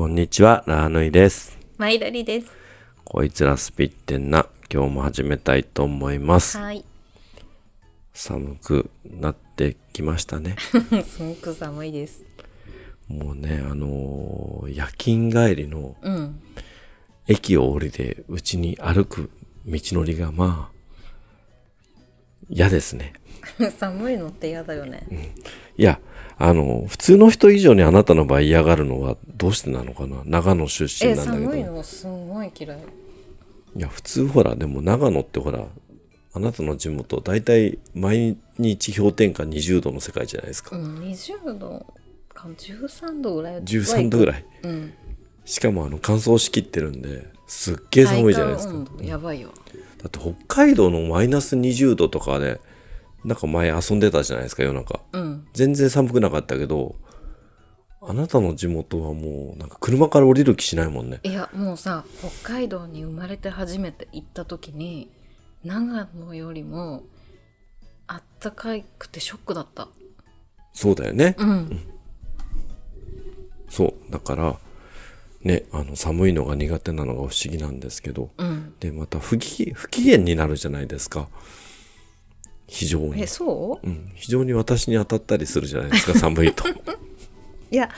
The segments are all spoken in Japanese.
こんにちは、ラーヌイです。マイラリです。こいつらスピってんな。今日も始めたいと思います。はい。寒くなってきましたね。すごく寒いです。もうね、あのー夜勤帰りのうん。駅を降りてうちに歩く道のりがまあ、嫌ですね。寒いのって嫌だよね。いや、あの、普通の人以上にあなたの場合嫌がるのはどうしてなのかな？長野出身え、なんだけど。寒いのすごい嫌い。いや、普通ほら、でも長野ってほら、あなたの地元、大体毎日氷点下20度の世界じゃないですか。うん、20度か13度ぐらい。13度ぐらい。うん。しかもあの乾燥しきってるんで、すっげえ寒いじゃないですか。やばいよ。だって北海道のマイナス20度とかで、なんか前遊んでたじゃないですか、夜中。うん。全然寒くなかったけど、あなたの地元はもう、なんか車から降りる気しないもんね。いや、もうさ、北海道に生まれて初めて行った時に、長野よりもあったかくてショックだった。そうだよね。うん。そう。だから、ね、あの、寒いのが苦手なのが不思議なんですけど、うん。で、また不機不機嫌になるじゃないですか。非常にえ、。そう？うん、非常に私に当たったりするじゃないですか、寒いと。いや、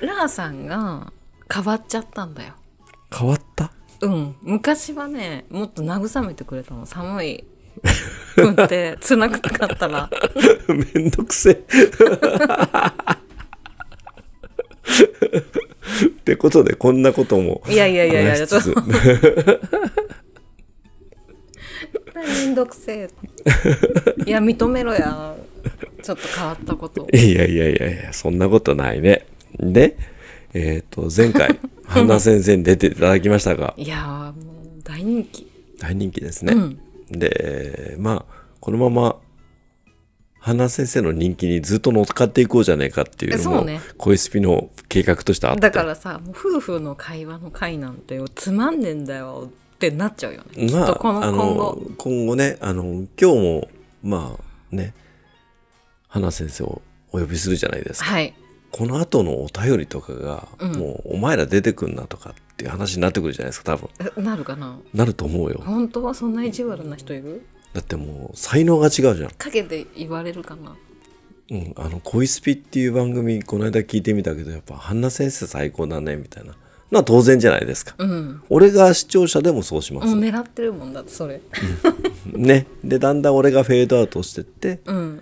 ラーさんが変わっちゃったんだよ。変わった？うん、昔はねもっと慰めてくれたの寒いくんって辛くなかったら めんどくせえ。ってことで、こんなこともいやいやいやいやちょっめんどくせえ。いや認めろや。ちょっと変わったこと。いやいやいやいや、そんなことないね。で、えっ、と、前回、半田先生に出ていただきましたが、いやーもう大人気。大人気ですね。うん。で、まあ、このまま、花先生の人気にずっと乗っかっていこうじゃねえかっていうのも、恋スピの計画としてあって。だからさ夫婦の会話の会なんてよつまんねえんだよってなっちゃうよね、まあ、このあ今後今後ね、あの、今日も、まあね、花先生をお呼びするじゃないですか。はいこの後のお便りとかが、うんもう、お前ら出てくんなとかっていう話になってくるじゃないですか、多分。えなるかな？なると思うよ。本当はそんな意地悪な人いる？だってもう、才能が違うじゃん。陰で言われるかなうん、あの、恋スピっていう番組、この間聞いてみたけど、やっぱ、花先生最高だね、みたいな。のは当然じゃないですか。うん俺が視聴者でもそうします。もう狙ってるもんだってそれね。で、だんだん俺がフェードアウトしてって、うん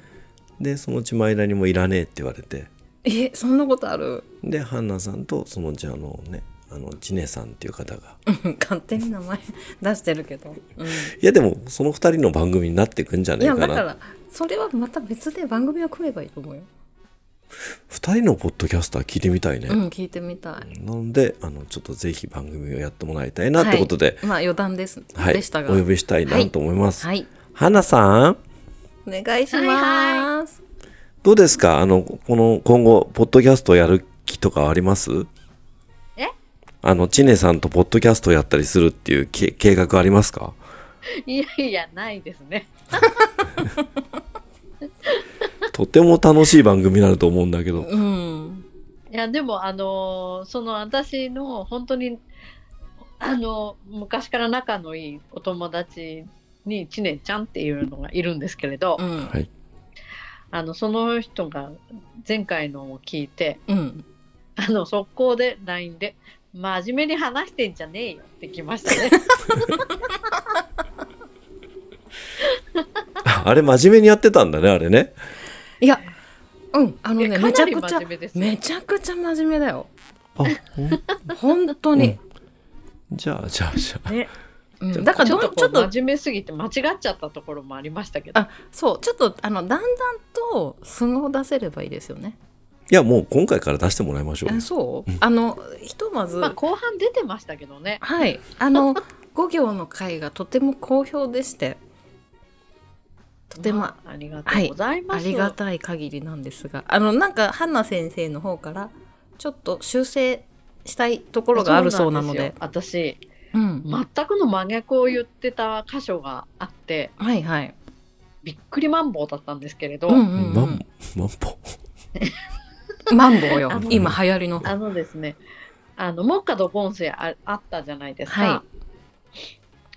で、そのうち前田にもいらねえって言われて、えそんなことある？で、ハンナさんと、そのうちあのね、あの、ジネさんっていう方が、う ん勝手に名前出してるけど、うん、いやでも、その二人の番組になってくんじゃいねえかな。やだからそれはまた別で番組を組めばいいと思うよ、二人のポッドキャスター聞いてみたいね。うん聞いてみたい。なので、あの、ちょっとぜひ番組をやってもらいたいなってことで、はい、まあ余談です、はい、でしたが。お呼びしたいなと思います。はい。はなさん、お願いします、どうですか？あの、この、今後、ポッドキャストやる気とかあります？えあの、チネさんとポッドキャストやったりするっていうけ計画ありますか？いやいや、ないですね。とても楽しい番組になると思うんだけど。うんいや、でも、あのーその私の本当に、あの昔から仲のいいお友達に、ちねちゃんっていうのがいるんですけれど、うんはい。あの、その人が前回のを聞いて、うんあの、速攻で LINE で、真面目に話してんじゃねえよって来ましたね。あれ真面目にやってたんだね、あれね。いやうんあのねめちゃくちゃめちゃくちゃ真面目だよあ、本当に、じゃあ、じゃあ、じゃあ。ね、うんだからちょっと真面目すぎて間違っちゃったところもありましたけど。あそうちょっとあのだんだんと素を出せればいいですよねいや、もう今回から出してもらいましょう。え。そう？あのひとまず、まあ、後半出てましたけどね。はい。あの5行の回がとても好評でして。とてもまあ、ありがとうございます。ありがたい限りなんですが。あのなんか花先生の方からちょっと修正したいところがあるそうなので。そうなんすよ。私うん。全くの真逆を言ってた箇所があって。はいはい。びっくりマンボウだったんですけれど、うんうんマンうん、マンボ マンボウよ今流行りのあのですねあの木下土根性ああったじゃないですか、は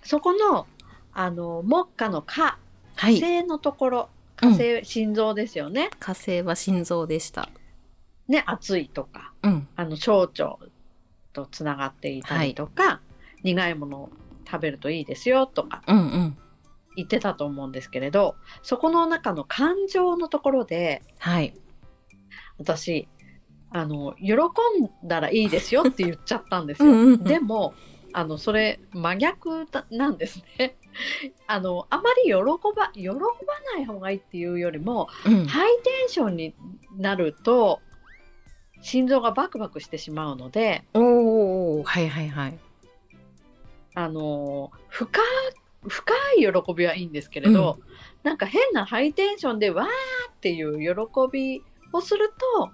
そこのあの木下の火はい。火星のところうん火星、心臓ですよね火星は心臓でした。ね熱いとかうん。あの小腸とつながっていたりとか、苦いものを食べるといいですよとかうんうん。言ってたと思うんですけれどそこの中の感情のところではい。私あの喜んだらいいですよって言っちゃったんですよ。うんうんうんでもあのそれ真逆だなんですね。あのあまり喜ば喜ばない方がいいっていうよりもうん。ハイテンションになると心臓がバクバクしてしまうのでおお。はいはいはい。あの深深い喜びはいいんですけれど、なんか変なハイテンションでわーっていう喜びをすると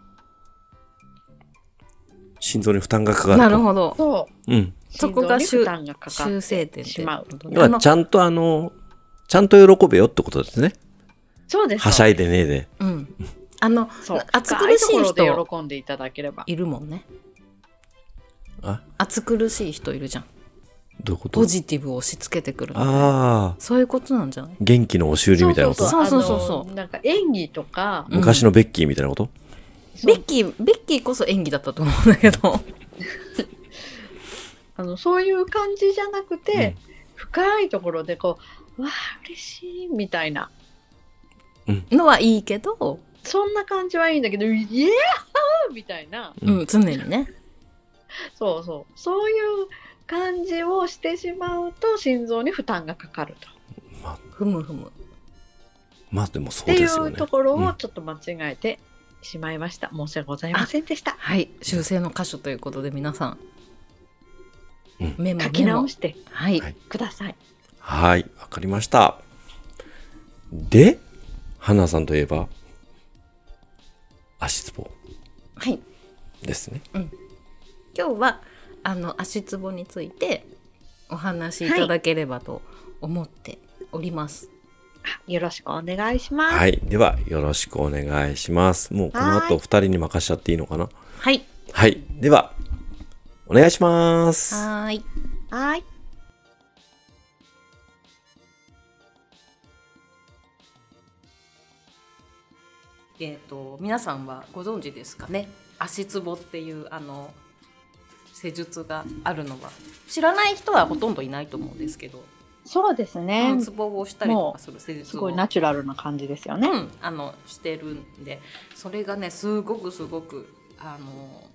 心臓に負担がかかると。なるほど。そううん。そこが心臓に負担がかか修っ正点しまう要はちゃんとあの、ちゃんと喜べよってことですね。そうですはしゃいでねえで。うん。あの、そう暑苦しい人喜んでいただければいるもんね。あ、暑苦しい人いるじゃん。どういうこと？ポジティブを押し付けてくるの。ああ、そういうことなんじゃない？元気の押し売りみたいなこと？そうそうそう。そうなんか演技とか、うん。昔のベッキーみたいなこと、そう。ベッキー、ベッキーこそ演技だったと思うんだけど。あのそういう感じじゃなくて、深いところでこうわあ嬉しいみたいな。のはいいけど、そんな感じはいいんだけどイエーみたいな。うん。うん、常にね。そうそう。そういう感じをしてしまうと心臓に負担がかかると。まあ、ふむふむ。まあでもそっていうですよね。うところうんをちょっと間違えてしまいました。申し訳ございませんでした。はい、修正の箇所ということで皆さん、うんメモ書き直。してはい、はいください。はい、わかりました。で、花さんといえば、足つぼはい。ですね。今日はあの足つぼについてお話しいただければと思っております。あよろしくお願いします。はい。では、よろしくお願いします。もうこの後はい二人に任しちゃっていいのかな？はい。はい。では、お願いします。はーい。はい。えっ、と皆さんはご存知ですかね？足つぼっていうあの施術があるのは知らない人はほとんどいないと思うんですけど、そうですね。つぼをしたりとかする施術をすごいナチュラルな感じですよね。うん、あのしてるんでそれがねすごくすごくあの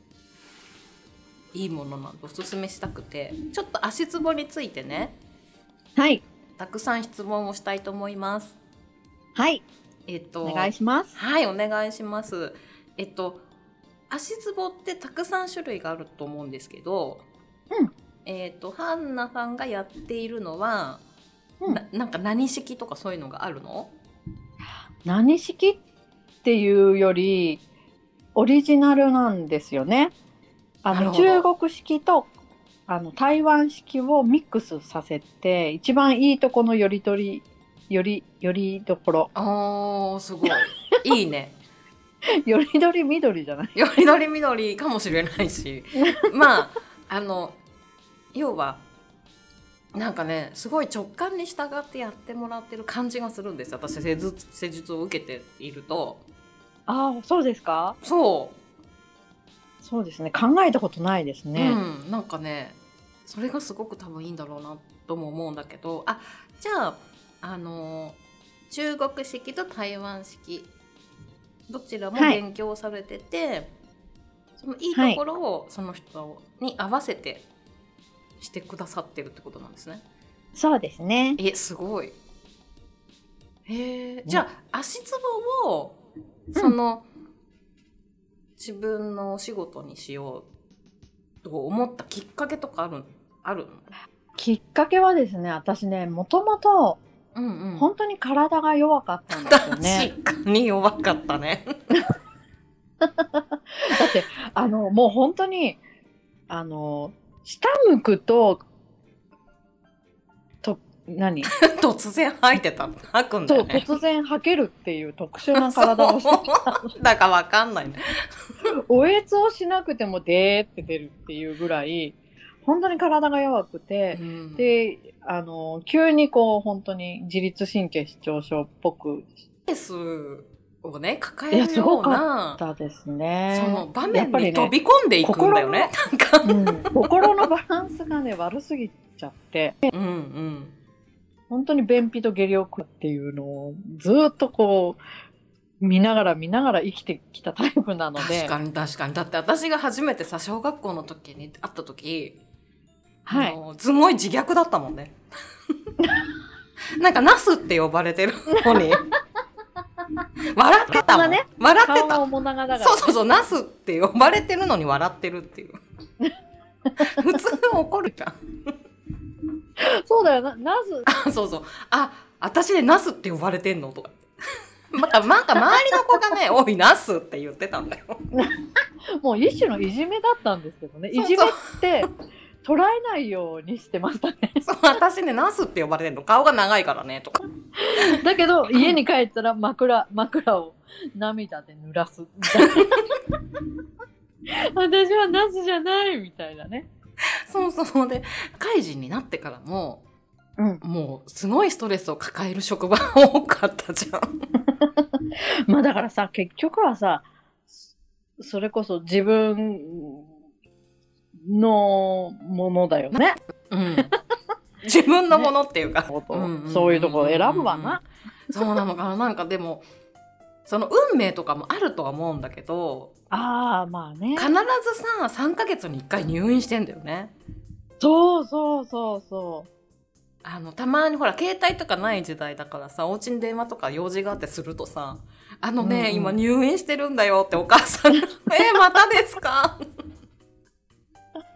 いいものなんでおすすめしたくてちょっと足つぼについてねはい。たくさん質問をしたいと思います。はい。えっとお願いします。はいお願いします。えっと足つぼってたくさん種類があると思うんですけど、うんえっとハンナさんがやっているのは、うんななんか何式とかそういうのがあるの？何式っていうよりオリジナルなんですよね。あの中国式とあの台湾式をミックスさせて一番いいとこのよりどりよりよりどころあーすごいいいね。よりどり緑じゃない？よりどりみどりかもしれないし。まああの要はなんかねすごい直感に従ってやってもらってる感じがするんです私施術施術を受けていると。ああそうですか？そそうですね。考えたことないですう、ね、うん、なんかねそれがすごく多分いいんだろうなとも思うんだけど。あじゃああの中国式と台湾式どちらもはい勉強されてて、そのいいところをその人に合わせてしてくださってるってことなんですね。そうですねえすごい。へえ。じゃあ足つぼをその、自分のお仕事にしようと思ったきっかけとかあるあるの？きっかけはですね私ねもともとうんうん。本当に体が弱かったんですよね、確かに弱かったね。だってあのもう本当にあの下向くとと何？突然吐いてた吐くんだそうよね突然吐けるっていう特殊な体をして そう。だからわかんないね。おえつをしなくてもでーって出るっていうぐらい本当に体が弱くて、うん。であの急にこう本当に自律神経失調症っぽく。ストレスをね抱いやえるようなったですね。その場や面に飛び込んでいくんだよねなんか。うん、心のバランスがね悪すぎちゃって。うんうん。本当に便秘と下痢を食うっていうのをずーっとこう見ながら見ながら生きてきたタイプなので。確かに確かに。だって私が初めてさ小学校の時に会った時、はい。すごい自虐だったもんね。なんかナスって呼ばれてるのに。笑ってたもん、ね。笑ってた。そうそうそうナスって呼ばれてるのに笑ってるっていう。普通怒るじゃん。そうだよな。なぜあそうそう。あ私でナスって呼ばれてんの？とか。なんかなんか周りの子がね「おいナス」って言ってたんだよ。もう一種のいじめだったんですけどね。いじめって捉えないようにしてましたね。私ねナスって呼ばれてんの。顔が長いからねとか。だけど家に帰ったら枕枕を涙で濡らすみたいな。私はナスじゃないみたいなね。そうそう。で怪人になってからもうん。もうすごいストレスを抱える職場が多かったじゃん。まあだからさ結局はさそれこそ自分のものだよね。うん、自分のものっていうか、ことうんうんうんうんそういうところ選ぶわな。そうなのかななんかでもその運命とかもあるとは思うんだけどああまあね必。ずさ3ヶ月に1回入院してんだよね。そうそうそうそう。あのたまにほら携帯とかない時代だからさお家に電話とか用事があってするとさ「あのね、うんうん今入院してるんだよ」ってお母さんが「えまたですか?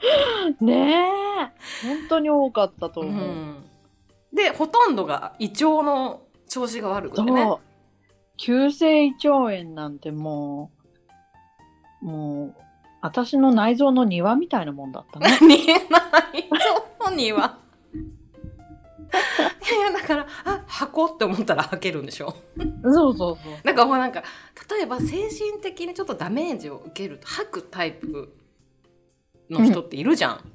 ねえ本当に多かったと」う思う。ん、でほとんどが胃腸の調子が悪くてね。急性胃腸炎なんてもうもう私の内臓の庭みたいなもんだったね。見えないそうには。いやいやだからあ箱って思ったら履けるんでしょ？そうそうそう。なんかもうなんか例えば精神的にちょっとダメージを受けると吐くタイプの人っているじゃん、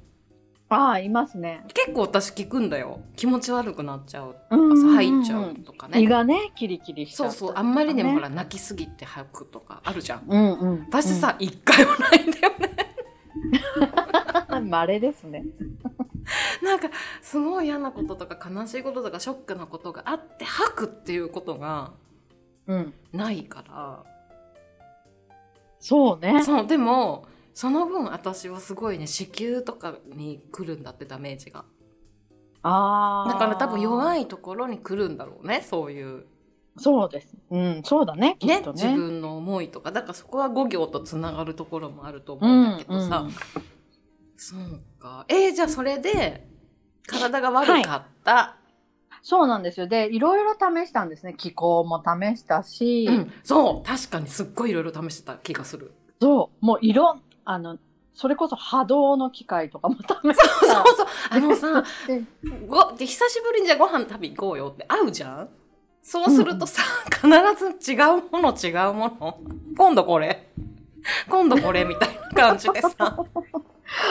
ああいますね。結構私聞くんだよ。気持ち悪くなっちゃう。うんうんうん。吐いちゃうとかね、胃がねキリキリしちそうゃったりとかそうあんまりにもねほら泣きすぎて吐くとかあるじゃん。うんうん。私さ一、回もないんだよね。うん、稀ですね。なんかすごい嫌なこととか悲しいこととかショックなことがあって吐くっていうことがうん。ないから。そうね。そうでもその分私はすごいね子宮とかに来るんだってダメージがああ。だから多分弱い。いところに来るんだろうねそういうそうです。うん、そうだね。きねね。自分の思いとかだからそこは5行とつながるところもあると思うんだけどさ、うんうんそうかえー、じゃあそれで体が悪かった、そうなんですよ。で、いろいろ試したんですね。気候も試したし、うん、そう確かにすっごいいろいろ試してた気がするそう、もういろん、あの、それこそ波動の機械とかも試した。そうそう あのさでごで久しぶりにじゃあご飯食べ行こうよって会うじゃんそうするとさ、必ず違うもの違うもの今度これ今度これみたいな感じでさ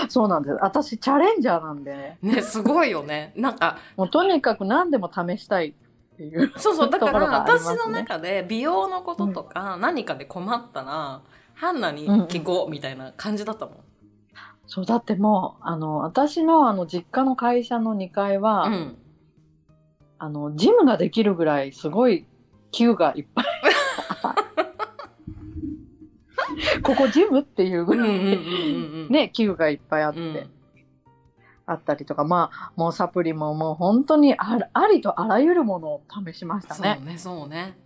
そうなんです。私、チャレンジャーなんでね。ねすごいよねなんかもうとにかく何でも試したいっていう。そうそうだから私の中で美容のこととか何かで困ったら、ハンナに聞こうみたいな感じだったもん。そう、だってもう、あの、私のあの、実家の会社の2階は、うんあの、ジムができるぐらいすごい球がいっぱい。ここジムっていうぐらい、うんうんうんうんうんね、球がいっぱいあって、うんあったりとか、まあ、もうサプリももう本当にありとあらゆるものを試しましたね。そうねそうね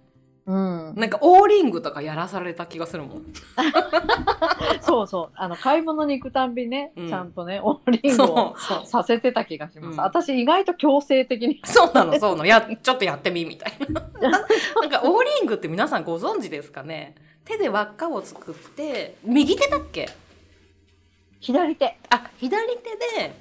うん。なんかオーリングとかやらされた気がするもん そうそう。あの、買い物に行くたんびね、うんちゃんとね、オーリングをさせてた気がします。うん私意外と強制的に。そうなのそうなのやちょっとやってみみたいな なんかオーリングって皆さんご存知ですかね？手で輪っかを作って右手だっけ？左手。あ左手で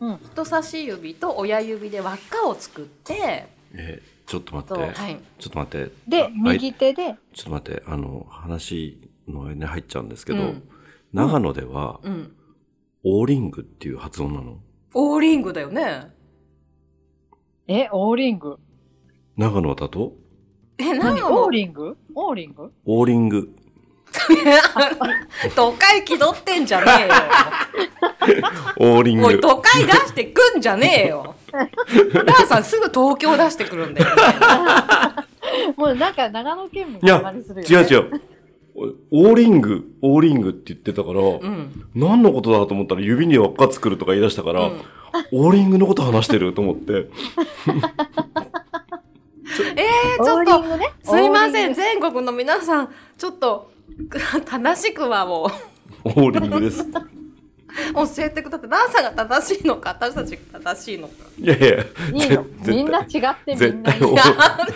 うん人差し指と親指で輪っかを作って、えちょっと待って、はい、ちょっと待って。であ右手で。ちょっと待って。あの話の間に入っちゃうんですけど、うん。長野では、うん、オーリングっていう発音なの？オーリングだよね。えオーリング長野だと？え、何？オーリングオーリングオーリング都会気取ってんじゃねえよ。オーリンおい、グ都会出してくんじゃねえよ。ラーさんすぐ東京出してくるんだよね。もうなんか長野県民いやがりするよ、ね、違う違う。おオーリングオーリングって言ってたから、うん。何のことだと思ったら指に輪っか作るとか言い出したから、うん。オーリングのこと話してると思って。えー、ちょっとね。すいません、全国の皆さん、ちょっと、正しくはもオーリングですう、教えてください。ラーさんが正しいのか、私たちが正しいのか。いやいやいいの？絶みんな違ってみんな絶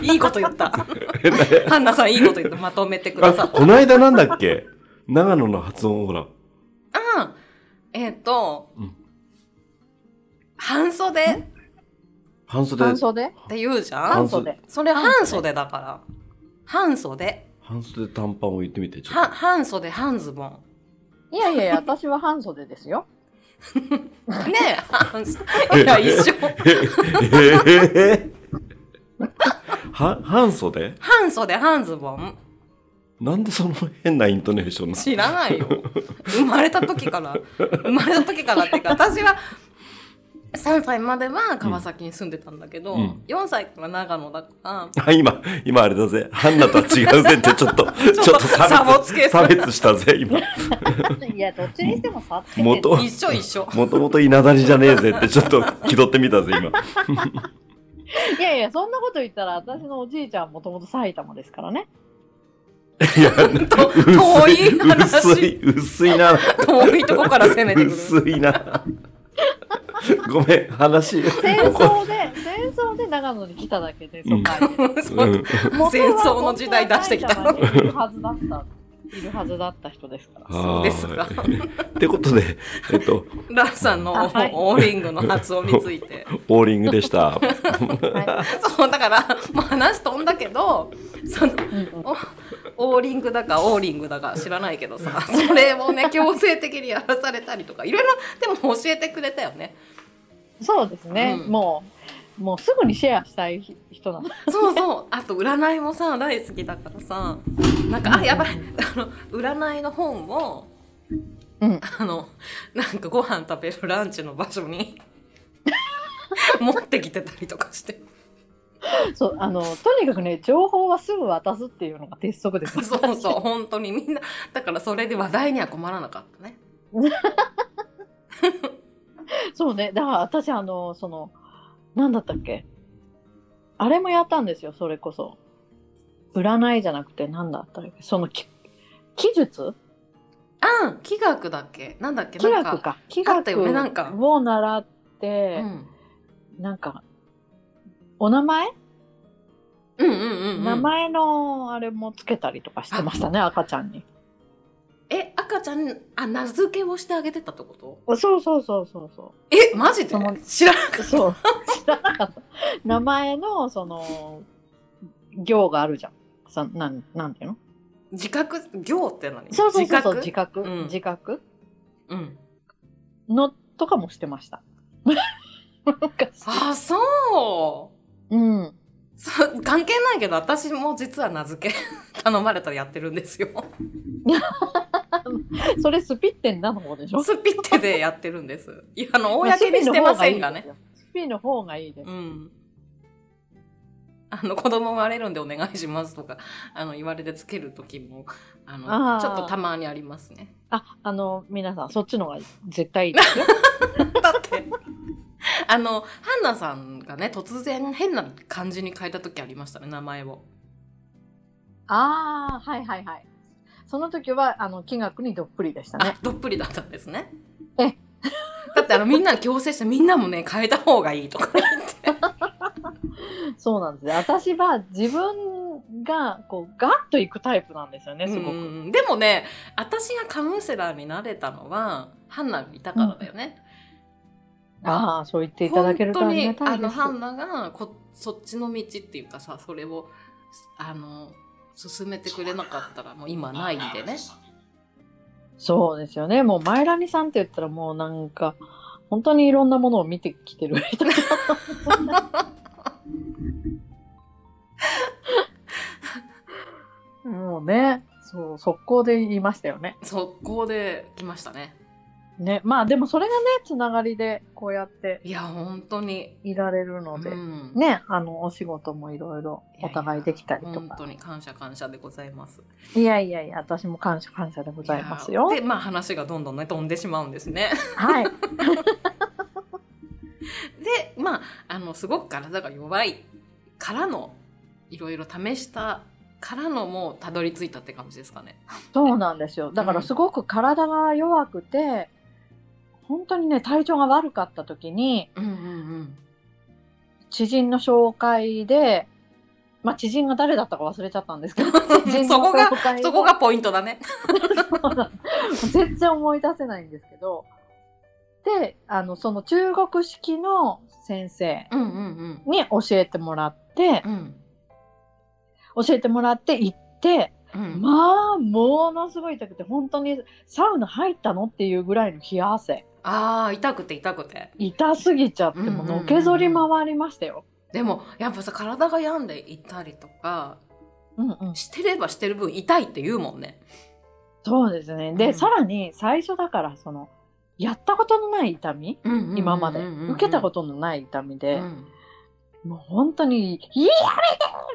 対。いいこと言った。ハンナさん、いいこと言ってまとめてくださあった。この間なんだっけ？長野の発音ほら。あえっ、と、うん。半袖？っ半袖。半袖？て言うじゃん。半袖。それ半袖。だから。半袖。半袖短パンを言ってみてちょはっ半袖、半ズボン。いやいやいや私は半袖ですよ ねえ、半袖。いや、一緒。とえ半袖？半袖、半ズボン。なんでその変なイントネーションなの？知らないよ。生まれた時から。生まれた時からっていうか、私は3歳までは川崎に住んでたんだけど、うん。4歳から長野だから、あ今今あれだぜ。ハンナとは違うぜってちょっと ちょっと差差をつけ別差別したぜ今。いやどっちにしても差つけて元一緒一緒。もともと稲田りじゃねえぜってちょっと気取ってみたぜ今。いやいやそんなこと言ったら私のおじいちゃんもともと埼玉ですからね。いやと遠い話。薄い薄いな。遠いとこから攻めてくる。薄いなごめん話。戦争で戦争で長野に来ただけでうんそううん。戦争の時代出してきた。はずだったいるはずだった人ですから。そうですか。は いってことで、えっと、ラーさんのはい。オーリングの発音について。オーリングでした。はい。そう、だから、もう話飛んだけど、その、うんうん。おオーリングだかオーリングだか知らないけどさ、それをね、強制的にやらされたりとか、いろいろ、でも教えてくれたよね。そうですね、うん。もうもうすぐにシェアしたい人なのそうそう。あと、占いもさ、大好きだからさ、なんか、あ、やばい。あの、占いの本を、うんあの、なんかご飯食べるランチの場所に 持ってきてたりとかして。そうあのとにかくね情報はすぐ渡すっていうのが鉄則ですそうそう、本当にみんな、だからそれで話題には困らなかったね。そうねだから私あのその何だったっけ？あれもやったんですよそれこそ。占いじゃなくて何だったっけ？そのき記述あ気学だっけ？なんだっけ？気なん学か気あった学よねなんか。を習って、うん、なんかお名前、うんうんうんうん。名前のあれもつけたりとかしてましたね赤ちゃんにえ赤ちゃんあ名付けをしてあげてたってこと？そうそうそうそうそえマジで？知らなかっうそう。知らなかった。名前のその行があるじゃん。さなんなんていうの？た自覚？行って何？そうそうそうそう自自覚。うん。自覚？うん。のとかもしてました。昔。あそう。うん。そう関係ないけど私も実は名付け 頼まれたらやってるんですよ それスピッテンなの方でしょ？スピッテでやってるんです。いやあの公にしてませんがね。スピの方がいいですうん。あの子供生まれるんでお願いしますとかあの言われてつける時もあのあー。ちょっとたまにありますね。ああの皆さんそっちの方が絶対いいですよ。だって。あのハンナさんがね突然変な感じに変えた時ありましたね名前を。ああはいはいはいその時はあの気学にどっぷりでしたね。あどっぷりだったんですね。え。だってあのみんなに強制してみんなもね変えた方がいいとか言って。そうなんですね私は自分がこうガッといくタイプなんですよねすごく、うんでもね私がカウンセラーになれたのはハンナがいたからだよね、ああそう言っていただけるとありがたいです。本当にあのハンナがこそっちの道っていうかさそれをあの進めてくれなかったらもう今ないんでね。そうですよね。もうマイラニさんって言ったらもうなんか本当にいろんなものを見てきてる人 もうねそう速攻で言いましたよね。速攻で来ましたねね。まあでもそれがねつながりでこうやっていや本当に。いられるので、うん。ねあのお仕事もいろいろお互いできたりとか。本当に感謝感謝でございます。いやいやいや私も感謝感謝でございますよ。でまあ話がどんどんね飛んでしまうんですね。はい。でまああのすごく体が弱いからのいろいろ試したからのもうたどり着いたって感じですかね。そうなんですよ。だからすごく体が弱くて、本当にね体調が悪かった時にうんうんうん。知人の紹介でまあ知人が誰だったか忘れちゃったんですけど そこがそこがポイントだね。全然思い出せないんですけど。であのその中国式の先生うんうんに教えてもらってうんうん。教えてもらって行ってうん。まあものすごい痛くて本当にサウナ入ったのっていうぐらいの冷や汗。あー痛くて痛くて。痛すぎちゃってもうのけぞり回りましたよ。でもやっぱさ体が病んでいたりとかうんうん、してればしてる分痛いって言うもんね。そうですね。で、うん。さらに最初だからそのやったことのない痛み今まで。受けたこととのない痛みで、うん。もう本当に「いや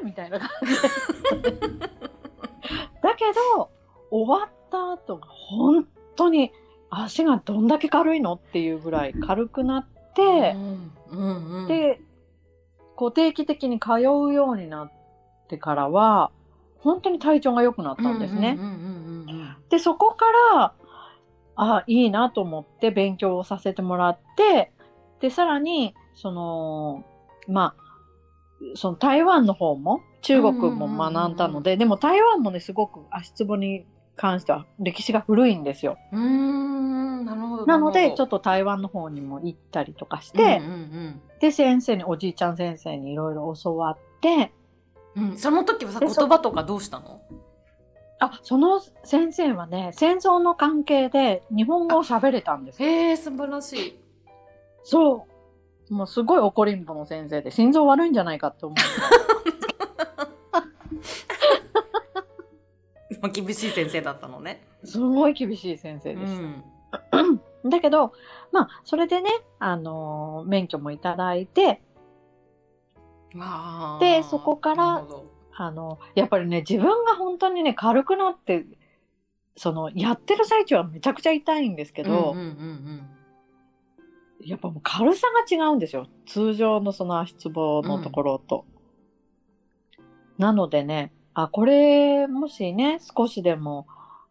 めて!」みたいな感じで だけど終わった後が本当に足がどんだけ軽いのっていうぐらい軽くなって、うんうんうん、でこう定期的に通うようになってからは本当に体調が良くなったんですね。でそこからあいいなと思って勉強をさせてもらってでさらにそのまあその台湾の方も中国も学んだので、でも台湾もねすごく足つぼに関しては歴史が古いんですよ。うーんなるほどなのでちょっっと台湾の方にも行ったりとかして、うんうんで先生におじいちゃん先生にいろいろ教わってうんうん、その時はさ言葉とかどうしたの？あその先生はね戦争の関係で日本語を喋れたんですよ。へえ素晴らしいそう。もうすごい怒りんぼの先生で心臓悪いんじゃないかって思う。まあ厳しい先生だったのね。すごい厳しい先生うでしんた。だけど、まあ、それでね、あのー免許もいただいて、でそこからあの、やっぱりね、自分が本当にね、軽くなって、その、やってる最中はめちゃくちゃ痛いんですけど、うんうんうんやっぱもう軽さが違うんですよ。通常のその足つぼのところと。なのでね、あ、これ、もしね、少しでも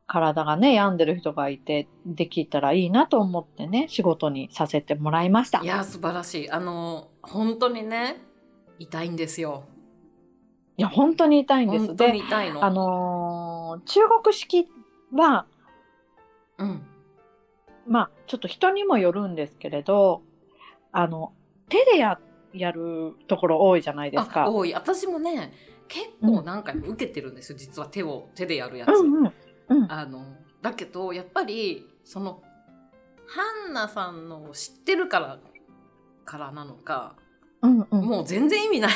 体がね、病んでる人がいて、できたらいいなと思ってね、仕事にさせてもらいました。いや素晴らしいあの本当にね痛いんですよ。いや、本当に痛いんです。本当にで、痛いの。あのー中国式は、うんまあ、ちょっと人にもよるんですけれど、あの、手でや、やるところ多いじゃないですあか。多い私もね結構何回も受けてるんですよ実は手を手でやるやつ。うんうん。うん。あのだけどやっぱりそのハンナさんのを知ってるからからなのか、うんうん。もう全然意味ないっ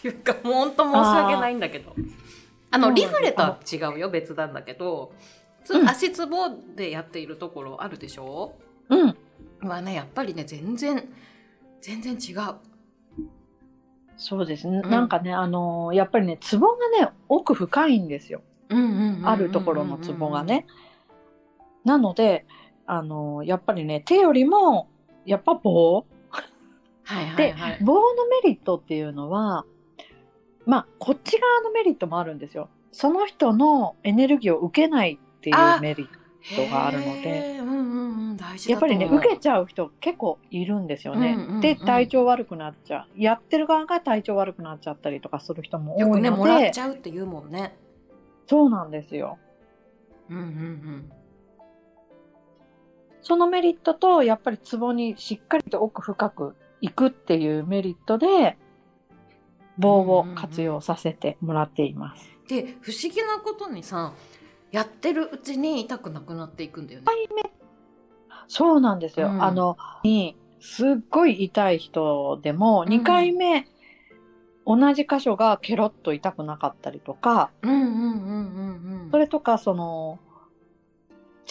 ていうかもう本当申し訳ないんだけどあのリフレとは違うよ別なんだけど、つうん足つぼでやっているところあるでしょ？うん。はねやっぱりね全然全然違う。そうですね。なんかね、あのーやっぱりね、ツボがね、奥深いんですよ。あるところのツボがね。なので、あのーやっぱりね、手よりも、やっぱ棒。はいはいではい。棒のメリットっていうのは、まあ、こっち側のメリットもあるんですよ。その人のエネルギーを受けないっていうメリット。人があるのでうんうんうん、大事やっぱりね、受けちゃう人結構いるんですよね。うんうんうんで、体調悪くなっちゃう。やってる側が体調悪くなっちゃったりとかする人も多いので。よくねもらっちゃうって言うもんね。そうなんですよ。うんうんうん。そのメリットとやっぱりツボにしっかりと奥深くいくっていうメリットで棒を活用させてもらっています。で不思議なことにさやってるうちに痛くなくなっていくんだよね。そうなんですよ。うんあのにすっごい痛い人でもうん2回目、同じ箇所がケロッと痛くなかったりとかうんうんうんうんうん。それとかその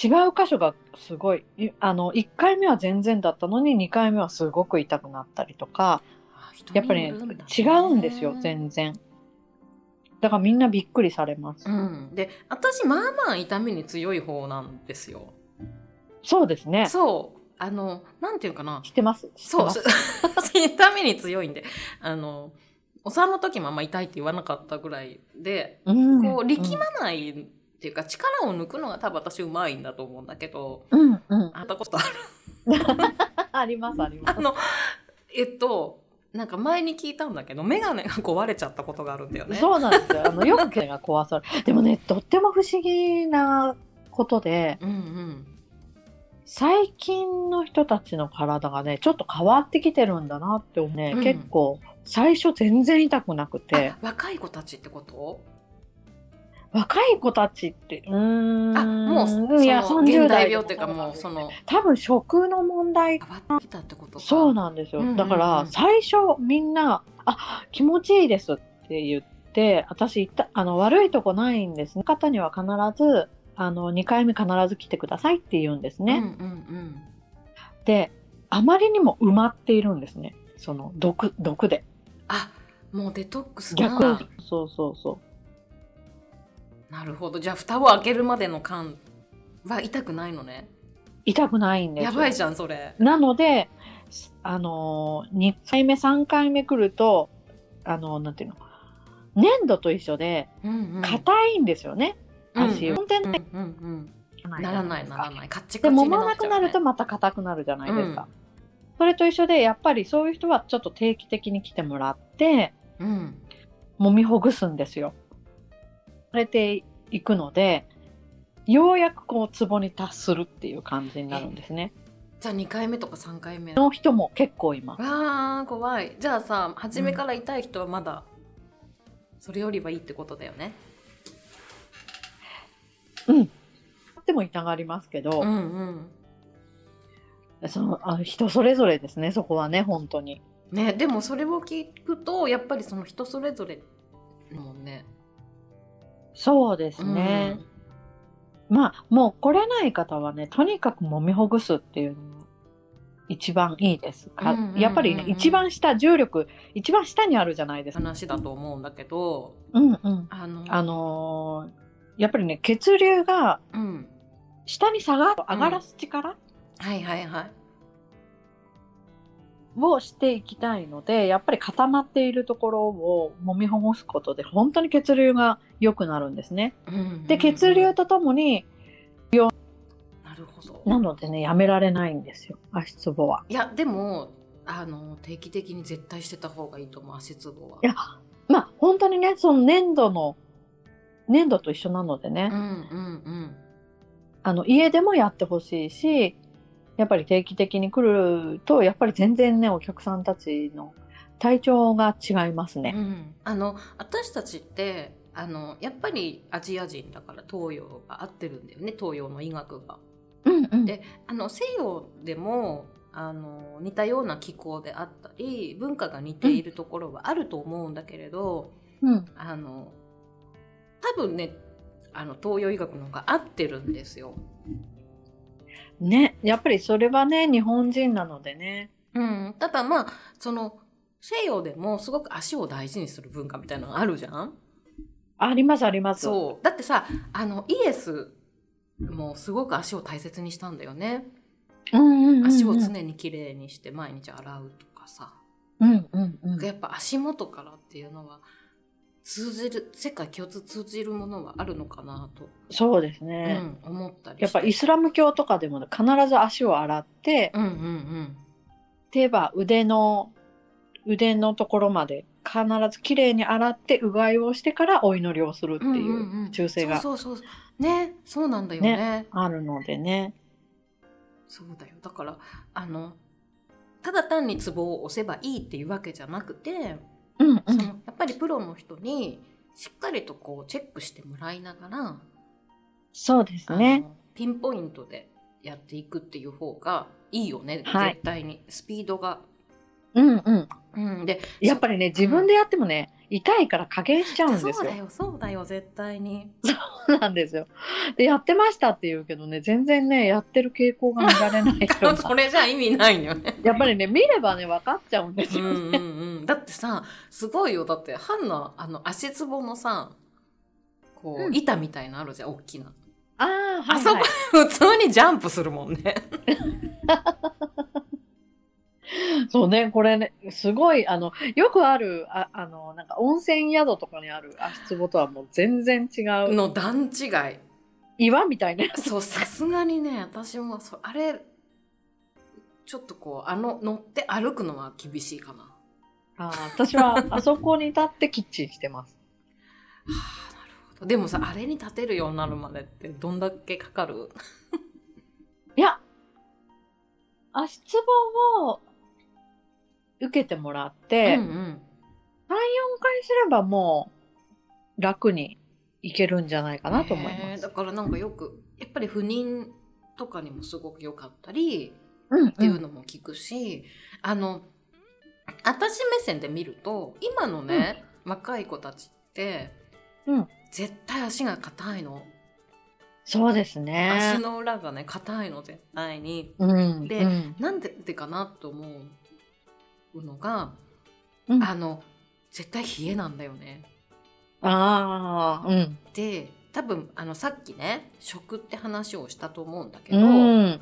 違う箇所がすごいいあの1回目は全然だったのに2回目はすごく痛くなったりとかあ人やっぱり、ね違うんですよ全然。だからみんなびっくりされます。うん、で私まあまあ痛みに強い方なんですよ。そうですね。そうあのなんていうかな知ってます？知ってそうます？痛みに強いんであのお産の時もあんま痛いって言わなかったぐらいでうんこう力まないっていうか力を抜くのが多分私うまいんだと思うんだけどうんうん。あったことある ありますあります。あのえっとなんか前に聞いたんだけど眼鏡が壊れちゃったことがあるんだよね。そうなんですよ。あのよく毛が壊される。でもね、とっても不思議なことで、うんうん最近の人たちの体がね、ちょっと変わってきてるんだなって思うね、うん結構最初全然痛くなくてあ、若い子たちってこと？若い子たちって、うーん。あもうそのいや、現30代代病っていうかもうその多分食の問題変わってきたってことか。そうなんですよ。うんうんうんだから最初みんな、あ、気持ちいいですって言って、私言った、あの、悪いとこないんです。方には必ず、あの、2回目必ず来てくださいって言うんですね。うんうんうん。で、あまりにも埋まっているんですね。その、毒、毒で。あもうデトックス逆がそうそうそなるほどじゃあ蓋を開けるまでの間は痛くないのね。う。痛くないんですよ。やばいじゃんそれ。なので、あのー、2回目、3回目来ると、あのーなんていうの、粘土と一緒で、うんうん硬いんですよね。足うん本当にねうんうんうんならないならないカッチでカチに揉まなくなっちゃう、ね、なるとまた硬くなるじゃないですか。うんそれと一緒でやっぱりそういう人はちょっと定期的に来てもらってうん揉みほぐすんですよ。されていくのでようやくこうツボに達するっていう感じになるんですね。じゃあ2回目とか3回目？の人も結構います。わあ怖いじゃあさ初めから痛い人はまだそれよりはいいってことだよね。でも痛がりますけど、うんうんそのあ人それぞれですねそこはね本当に。ねでもそれを聞くとやっぱりその人それぞれもんね。そうですね。まあもう来れない方はねとにかく揉みほぐすっていうのが一番いいです。かうんうんうんうんやっぱりね一番下重力一番下にあるじゃないですか。話だと思うんだけどうんうん。あのあのーやっぱりね血流がうん下に下がる上がらす力はいはいはい。をしていきたいので、やっぱり固まっているところを揉みほぐすことで本当に血流が良くなるんですね。で血流とともになるほど。なのでねやめられないんですよ足つぼは。いやでもあの定期的に絶対してた方がいいと思う足つぼは。いやまあ本当にねその粘土の粘土と一緒なのでね、うんうんうん。あの家でもやってほしいしやっぱり定期的に来るとやっぱり全然ねお客さんたちの体調が違いますね。うん、あの私たちってあのやっぱりアジア人だから東洋が合ってるんだよね東洋の医学が。うんうんであの西洋でもあの似たような気候であったり文化が似ているところはあると思うんだけれど、うんあの多分ねあの東洋医学の方が合ってるんですよ。ねやっぱりそれはね日本人なのでね。うん、ただまあその西洋でもすごく足を大事にする文化みたいなのがあるじゃん？ありますあります。そうだってさあのイエスもすごく足を大切にしたんだよね。足を常にきれいにして毎日洗うとかさ、うんうんうん。やっぱ足元からっていうのは通じる世界共通通じるものはあるのかなと、そうですね。うん、思ったりやっぱイスラム教とかでも必ず足を洗って、うんうんうん。手は腕の腕のところまで必ずきれいに洗ってうがいをしてからお祈りをするってうんいう習性がそうそうそう。ねそうなんだよねあるのでね。そうだよ。だからあのただ単にツボを押せばいいっていうわけじゃなくて、うんうん。そのやっぱりプロの人にしっかりとこうチェックしてもらいながら、そうですあね。のピンポイントでやっていくっていう方がいいよね、はい絶対にスピードが。うんうん。うん、でやっぱりね、自分でやってもね、痛いから加減しちゃうんですよ。そうだよそうだよ絶対に。そうなんですよ。で、やってましたって言うけどね、全然ね、やってる傾向が見られない人 そがれじゃ意味ないよね。やっぱりね、見ればね、分かっちゃうんですよね。うんうんうん、だってさすごいよだってハンナあの足つぼのさこう、うん板みたいなのあるじゃん大きな。ああ、はい、あそこはい。普通にジャンプするもんね。そうね、これね、すごい、あの、よくある、ああの、なんか温泉宿とかにある足つぼとはもう全然違う。の段違い。岩みたいな。そうさすがにね私もそあれちょっとこうあの乗って歩くのは厳しいかな。はあー私はあそこに立ってキッチンしてます。あなるほど。でもさあれに立てるようになるまでってどんだけかかる？いや、足つぼを受けてもらって、うんう3、4ん回すればもう楽にいけるんじゃないかなと思います。だからなんかよくやっぱり不妊とかにもすごく良かったりうんっていうのも聞くし、あの私目線で見ると今のね、若い子たちって、うん絶対足が硬いの。そうですね。足の裏がね硬いの絶対に。うん、でうんなんででかなと思うのが、うんあの絶対冷えなんだよね。ああ、うん。で多分あのさっきね食って話をしたと思うんだけうど、ん。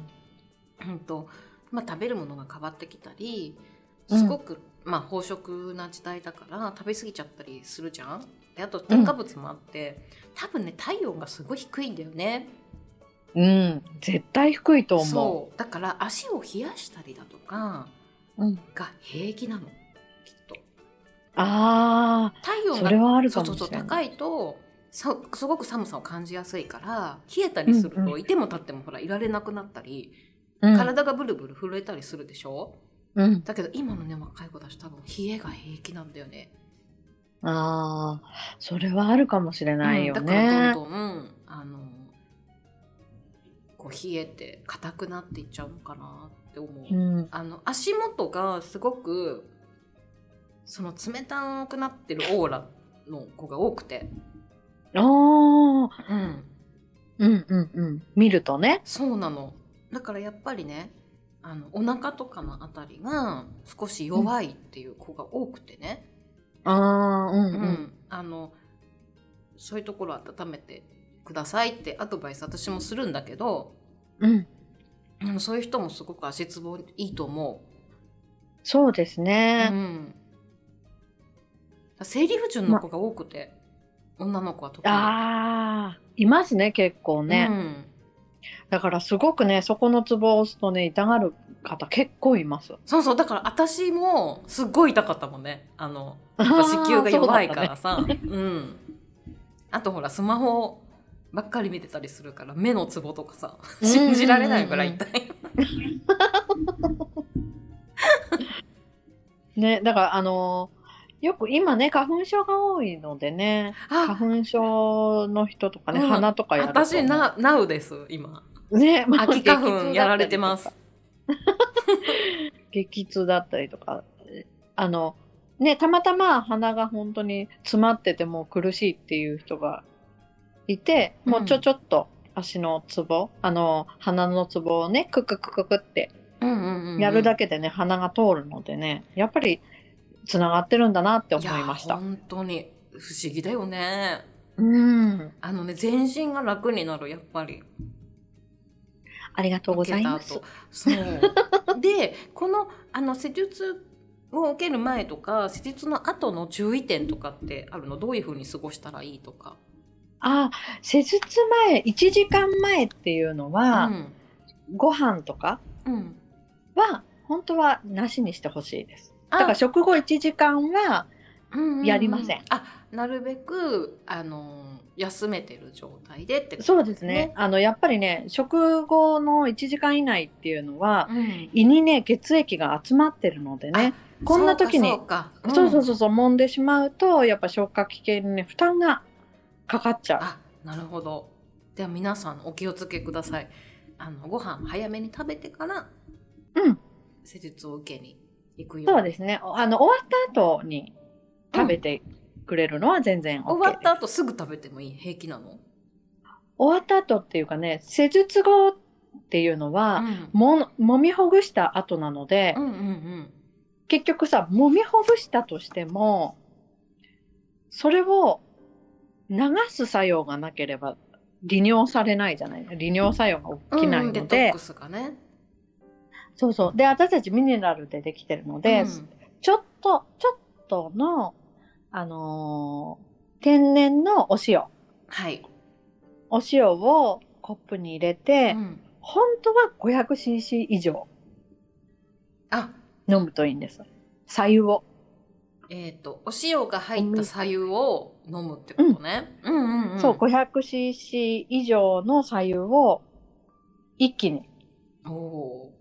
うんとまあ、食べるものが変わってきたりうんすごく、まあ、飽食な時代だから食べ過ぎちゃったりするじゃん。であと添加物もあって、多分ね体温がすごい低いんだよね。うん。絶対低いと思そうだから足を冷やしたりだとかう。うん。が平気なのきっと。ああ、体温がそれはあるかそうそうそう。高いとさすごく寒さを感じやすいから冷えたりするうんうといても立ってもほらいられなくなったり、うん、体がブルブル震えたりするでしょ？うん。だけど今のね若い子たち多分冷えが平気なんだよね。ああ、それはあるかもしれないようんだからね。どんどんあのこう冷えて硬くなっていっちゃうのかなって思う。うん。あの足元がすごくその冷たくなってるオーラの子が多くて、ああ、うん、うんうんうん。見るとね。そうなのだからやっぱりねあのお腹とかのあたりが少し弱いっていう子が多くてね、ああ、うんううんん。あのそういうところ温めてくださいってアドバイス私もするんだけどうん。あのそういう人もすごく足つぼいいと思そうですう。ね。うん、生理不順の子が多くて、女の子は特に。ああ、いますね、結構ね。うんだからすごくね、そこのツボを押すとね、痛がる方結構います。そうそうだから私もすっごい痛かったもんね。あの 子宮が弱いからさ。う,、ん。あとほらスマホばっかり見てたりするから目のツボとかさうん。信じられないぐらい痛い。ね、だからあのーよく今ね、花粉症が多いのでね、あ。花粉症の人とかね、うん。鼻とかやると。私なナウです今ね、まあ秋花粉やられてます。激痛だったりとか。あの、ね、たまたま鼻が本当に詰まっててもう苦しいっていう人がいて、もうちょちょっと足のツボ、あの、鼻のツボをね、クククククってうんうんうんうんやるだけでね、鼻が通るのでね、やっぱりつながってるんだなって思いました。や本当に不思議だよねうん。あのね全身が楽になるやっぱりありがとうございます。そう。でこのあの施術を受ける前とか施術の後の注意点とかってあるの？どういうふうに過ごしたらいいとか。あ、施術前、1時間前っていうのは、うん。ご飯とかうん、は、本当はなしにしてほしいです。あだから食後1時間は、やりません。あなるべくあの休めてる状態でってことそうですね。あのやっぱりね食後の1時間以内っていうのは、うん。胃にね血液が集まってるのでねこんな時にそうかそうか。そうそうそうそう揉んでしまうとやっぱ消化器系にね負担がかかっちゃあなるほど。では皆さんお気をつけください。あのご飯早めに食べてからう。うん、施術を受けに行くよそうですね。あの終わった後に食べてくれるのは全然 OK です。終わった後すぐ食べてもいい？平気なの？終わった後っていうかね施術後っていうのは、うん。も揉みほぐした後なので、うんうんうん。結局さ揉みほぐしたとしてもそれを流す作用がなければ利尿されないじゃない？利尿作用が起きないうん。デので、トックスがね。そうそう。で私たちミネラルでできてるので、うん。ちょっとちょっとのあのー天然のお塩。はい、お塩をコップに入れて、うん。本当は 500cc 以上あ。飲むといいんです。左右を。えっ、とお塩が入った左右を飲むってことね、うん、うんうん。そう 500cc 以上の左右を一気に。おお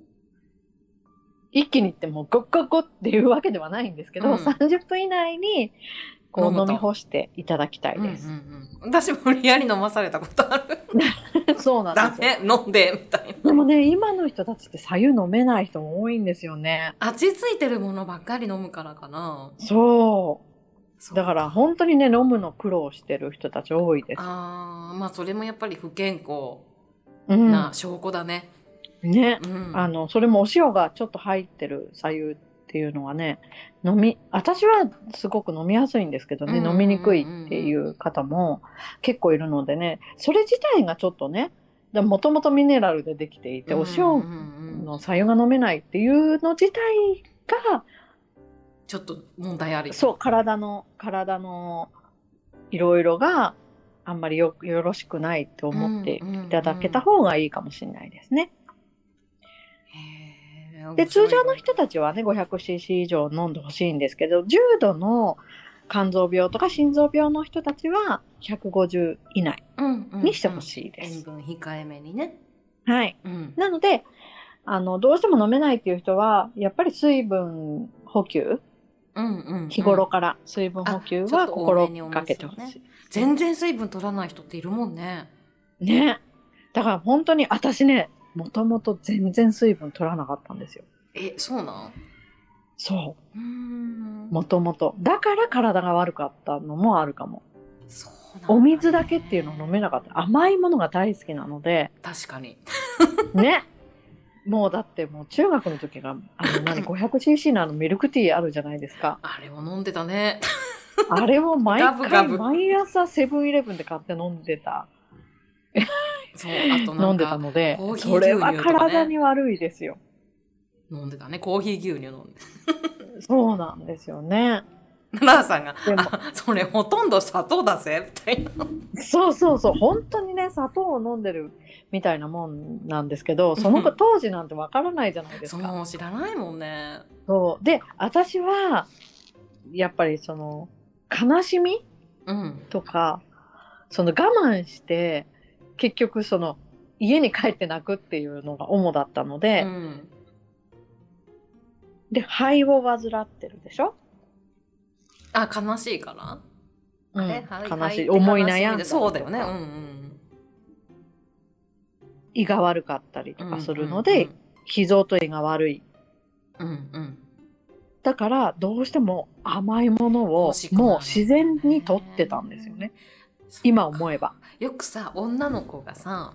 一気にってもうゴッゴッゴッっていうわけではないんですけど、うん。30分以内にこう飲み干していただきたいー、うんうんです。うん、私無理やり飲まされたことある。そうなんダですよ。メ飲んでみたいな。でもね今の人たちって左右飲めない人も多いんですよね。味付いてるものばっかり飲むからかな。そう。だから本当にね飲むの苦労してる人たち多いです。あーまあそれもやっぱり不健康うん、な証拠だね、ね。うん。あのそれもお塩がちょっと入ってる左右っていうのはね飲み私はすごく飲みやすいんですけどね、うんうんうんうん。飲みにくいっていう方も結構いるのでねそれ自体がちょっとねもともとミネラルでできていて、おうん塩うんうん。の左右が飲めないっていうの自体がちょっと問題あるよそう体の体のいろいろがあんまりよよろしくないって思っていただけた方がいいかもしれないですね。へーで通常の人たちはね 500cc 以上飲んでほしいんですけど重度の肝臓病とか心臓病の人たちは150以内にしてほしいです。塩分控えめにね、はい、うん、なのであのどうしても飲めないっていう人はやっぱり水分補給うんうんうん。日頃から水分補給は心がけてほしい。全然水分取らない人っているもんね。ね。だから本当に私ねもともと全然水分取らなかったんですよ。えそうなん？そう。もともとだから体が悪かったのもあるかも。そうなんだお水だけっていうのを飲めなかった。甘いものが大好きなので。確かに。ね。もうだってもう中学の時があの何 500cc のあのミルクティーあるじゃないですか。あれを飲んでたね。あれを毎回毎朝セブンイレブンで買って飲んでたそうあとなんか飲んでたのでコーヒーそれは牛乳とかね体に悪いですよ。飲んでたね。コーヒー牛乳飲んで。そうなんですよね。奈々さんがでもあそれほとんど砂糖だぜみたいな。そうそうそう本当にね砂糖を飲んでるみたいなもんなんですけどその当時なんてわからないじゃないですか。そう知らないもんね。そう。で私はやっぱりその悲しみうん。とかその我慢して結局その家に帰って泣くっていうのが主だったので、うん。で肺を患ってるでしょ、あ悲しいからうん悲しい。はい。思い悩んだりとかそうだよね。うんうん。胃が悪かったりとかするのうで、ん脾臓と胃が悪い。うんうん。だからどうしても甘いものをもう自然にとってたんですよね今思えば。よくさ女の子がさ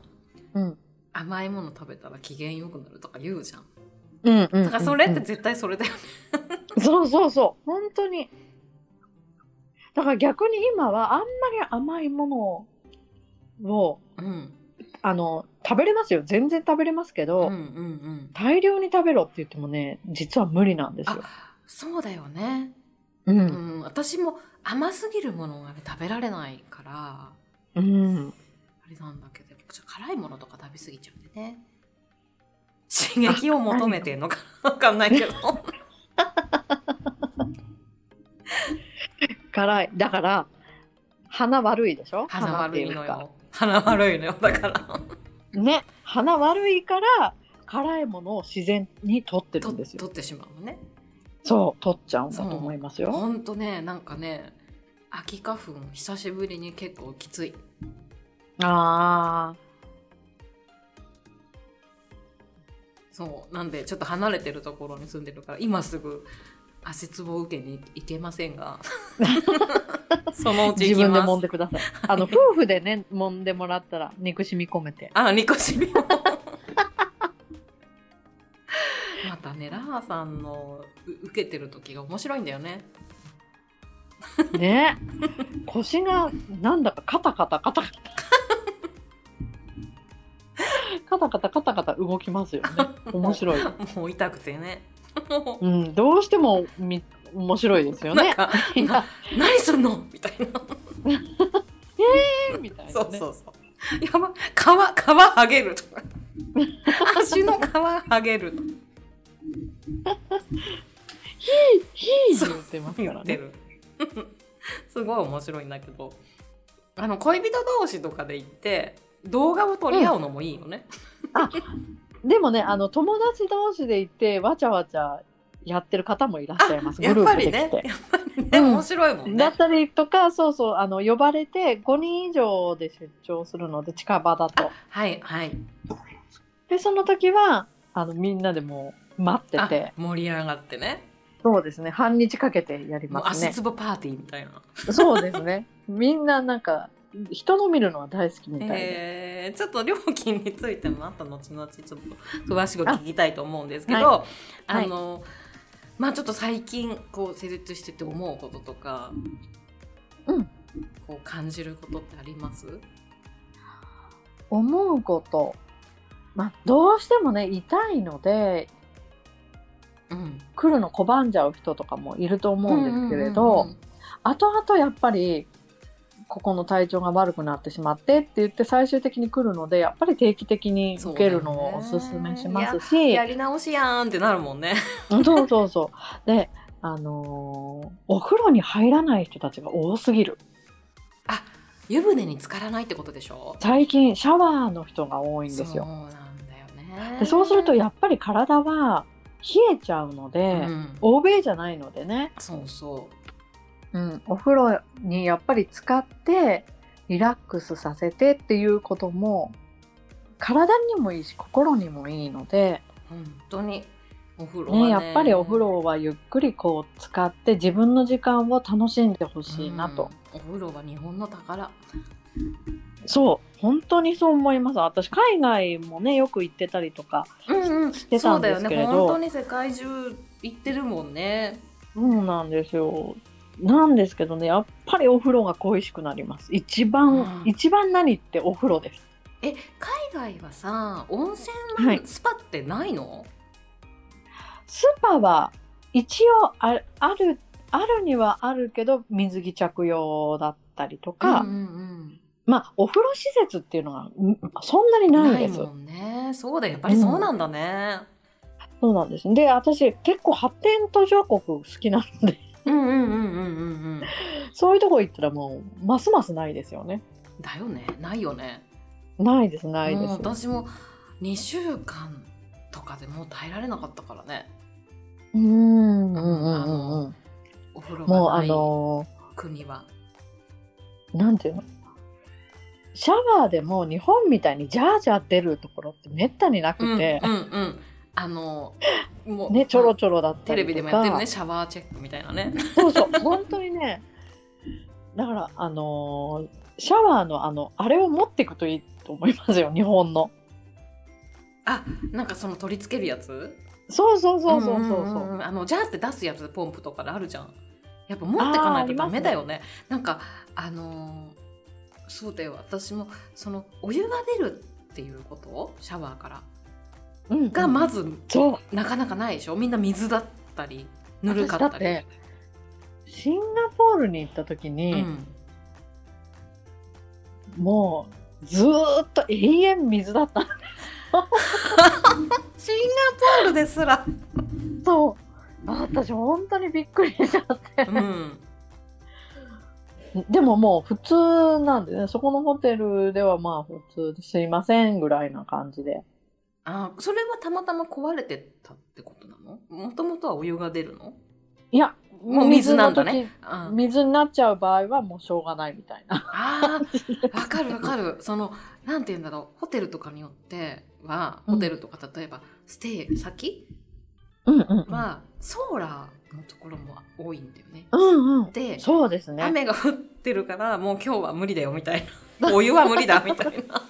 うん。甘いもの食べたら機嫌良くなるとか言うじゃん。うんうんだからそれって絶対それだよね。そうそうそう。本当に。だから逆に今はあんまり甘いものをうん。あの食べれますよ。全然食べれますけど、うんうんうん。大量に食べろって言ってもね実は無理なんですよ。あそうだよねううん。ん私も甘すぎるものがね食べられないからうん、あれなんだけど辛いものとか食べ過ぎちゃうんでね。刺激を求めてんのかわかんないけど。辛い。だから鼻悪いでしょ？鼻悪いのよ。鼻悪いのよだから。ね。鼻悪いから辛いものを自然に取ってるとんですよ。取ってしまうのねそう取っちゃうんだと思いますよ。ほんとねなんかね秋花粉久しぶりに結構きつい。あそう。なんでちょっと離れてるところに住んでるから今すぐ足つぼを受けに行けませんが。そのうち自分で揉んでください。あの夫婦でね揉んでもらったら憎しみ込めて。あ、ニコシミも。またねラハさんの受けてる時が面白いんだよね。ね。腰がなんだかカタカタカタカタ。カタカタカタカタ動きますよね。面白い。もう痛くてね、うん、どうしてもみ面白いですよね。何すんの？みたいな。えーみたいな、ね、そうそうそう。やば皮皮剥げるとか。足の皮剥げるとか。ヒー言ってますからね。すごい面白いんだけど。あの恋人同士とかで行って動画を撮り合うのもいいよね。でもねあの友達同士で行ってわちゃわちゃやってる方もいらっしゃいますやっぱりね来て。やっぱりね、うん面白いもんね。だったりとかそうそうあの呼ばれて5人以上で出張するので近場だとはいはい。でその時はあのみんなでもう待ってあて盛り上がってね。そうですね。半日かけてやりますね。足つぼパーティーみたいな。そうですね。みんななんか人の見るのは大好きみたいで、えー、ちょっと料金についてもあった後々ちょっと詳しく聞きたいと思うんですけど、はあの、まあちょっと最近こう施術してて思うこととか、うん。こう感じることってあります？思うこと。まあどうしてもね痛いのでうん。来るの拒んじゃう人とかもいると思うんですけれど、後々やっぱりここの体調が悪くなってしまってって言って最終的に来るのでやっぱり定期的に受けるのをおすすめしますしやり直しやんってなるもんね。そうそうそうであのーお風呂に入らない人たちが多すぎるあ、湯船に浸からないってことでしょ？最近シャワーの人が多いんですそうよなんだよね。でそうするとやっぱり体は冷えちゃうので、うん、欧米じゃないのでね。そうそう。うん、お風呂にやっぱり使ってリラックスさせてっていうことも体にもいいし心にもいいので、本当に。お風呂はね。ね、やっぱりお風呂はゆっくりこう使って自分の時間を楽しんでほしいなと、うん。お風呂は日本の宝そう本当にそう思います。私海外もねよく行ってたりとかうんうん。してたんですけれど。そうだよね。本当に世界中行ってるもんね。そうなんですよ。なんですけどねやっぱりお風呂が恋しくなります。一番、うん。一番何ってお風呂です。え海外はさ温泉はい。スパってないの、スパは一応ああるあるにはあるけど水着着用だったりとか、うんうんまあお風呂施設っていうのがんそんなにうん、ないです。ないもんね。そうだやっぱりそうなんだね、そうなんです。で私結構発展途上国好きなので。うん、うんうんうんうんうんそういうとこ行ったらもうますますないですよね。だよね。ないよね。ないですないでもうす。私も2週間とかでもう耐えられなかったからね。うんうんうんうんうん。お風呂もうあがないの国は、ーなんていうの？シャワーでも日本みたいにジャージャー出るところってめったになくて、うんうんうんあのもうねちょろちょろだったテレりとか。ビでもやってるねシャワーチェックみたいなねそうそう、本当にね。だから、あのーシャワーのあの、あれを持っていくといいと思いますよ、日本の。あなんかその取り付けるやつ？そうそうそうそうそうんそう。んんあのジャーって出すやつポンプとかであるじゃんやっぱ持ってかないとダメだよねなんかあのーそうだよ。私もそのお湯が出るっていうこと？シャワーから。うん。うんがまず。なかなかないでしょ？みんな水だったりぬるかったり。シンガポールに行った時うに、ん、もう、ずーっと永遠水だった。シンガポールですら、そう。あ私、本当にびっくりしちゃって。うん、でももう普通なんでね、そこのホテルではまあ普通ですいませんぐらいな感じで。あそれはたまたま壊れてたってことなの？もともとはお湯が出るの？いや、もう水なんだね水のあ時。水になっちゃう場合はもうしょうがないみたいな。あーわかるわかる そのなんて言うんだろう？ホテルとかによってはうんホテルとか例えばステイ先？うんうんうん。はソーラーのところも多いんだよね。うんうん。でそうですね。雨が降ってるからもう今日は無理だよみたいな お湯は無理だみたいな。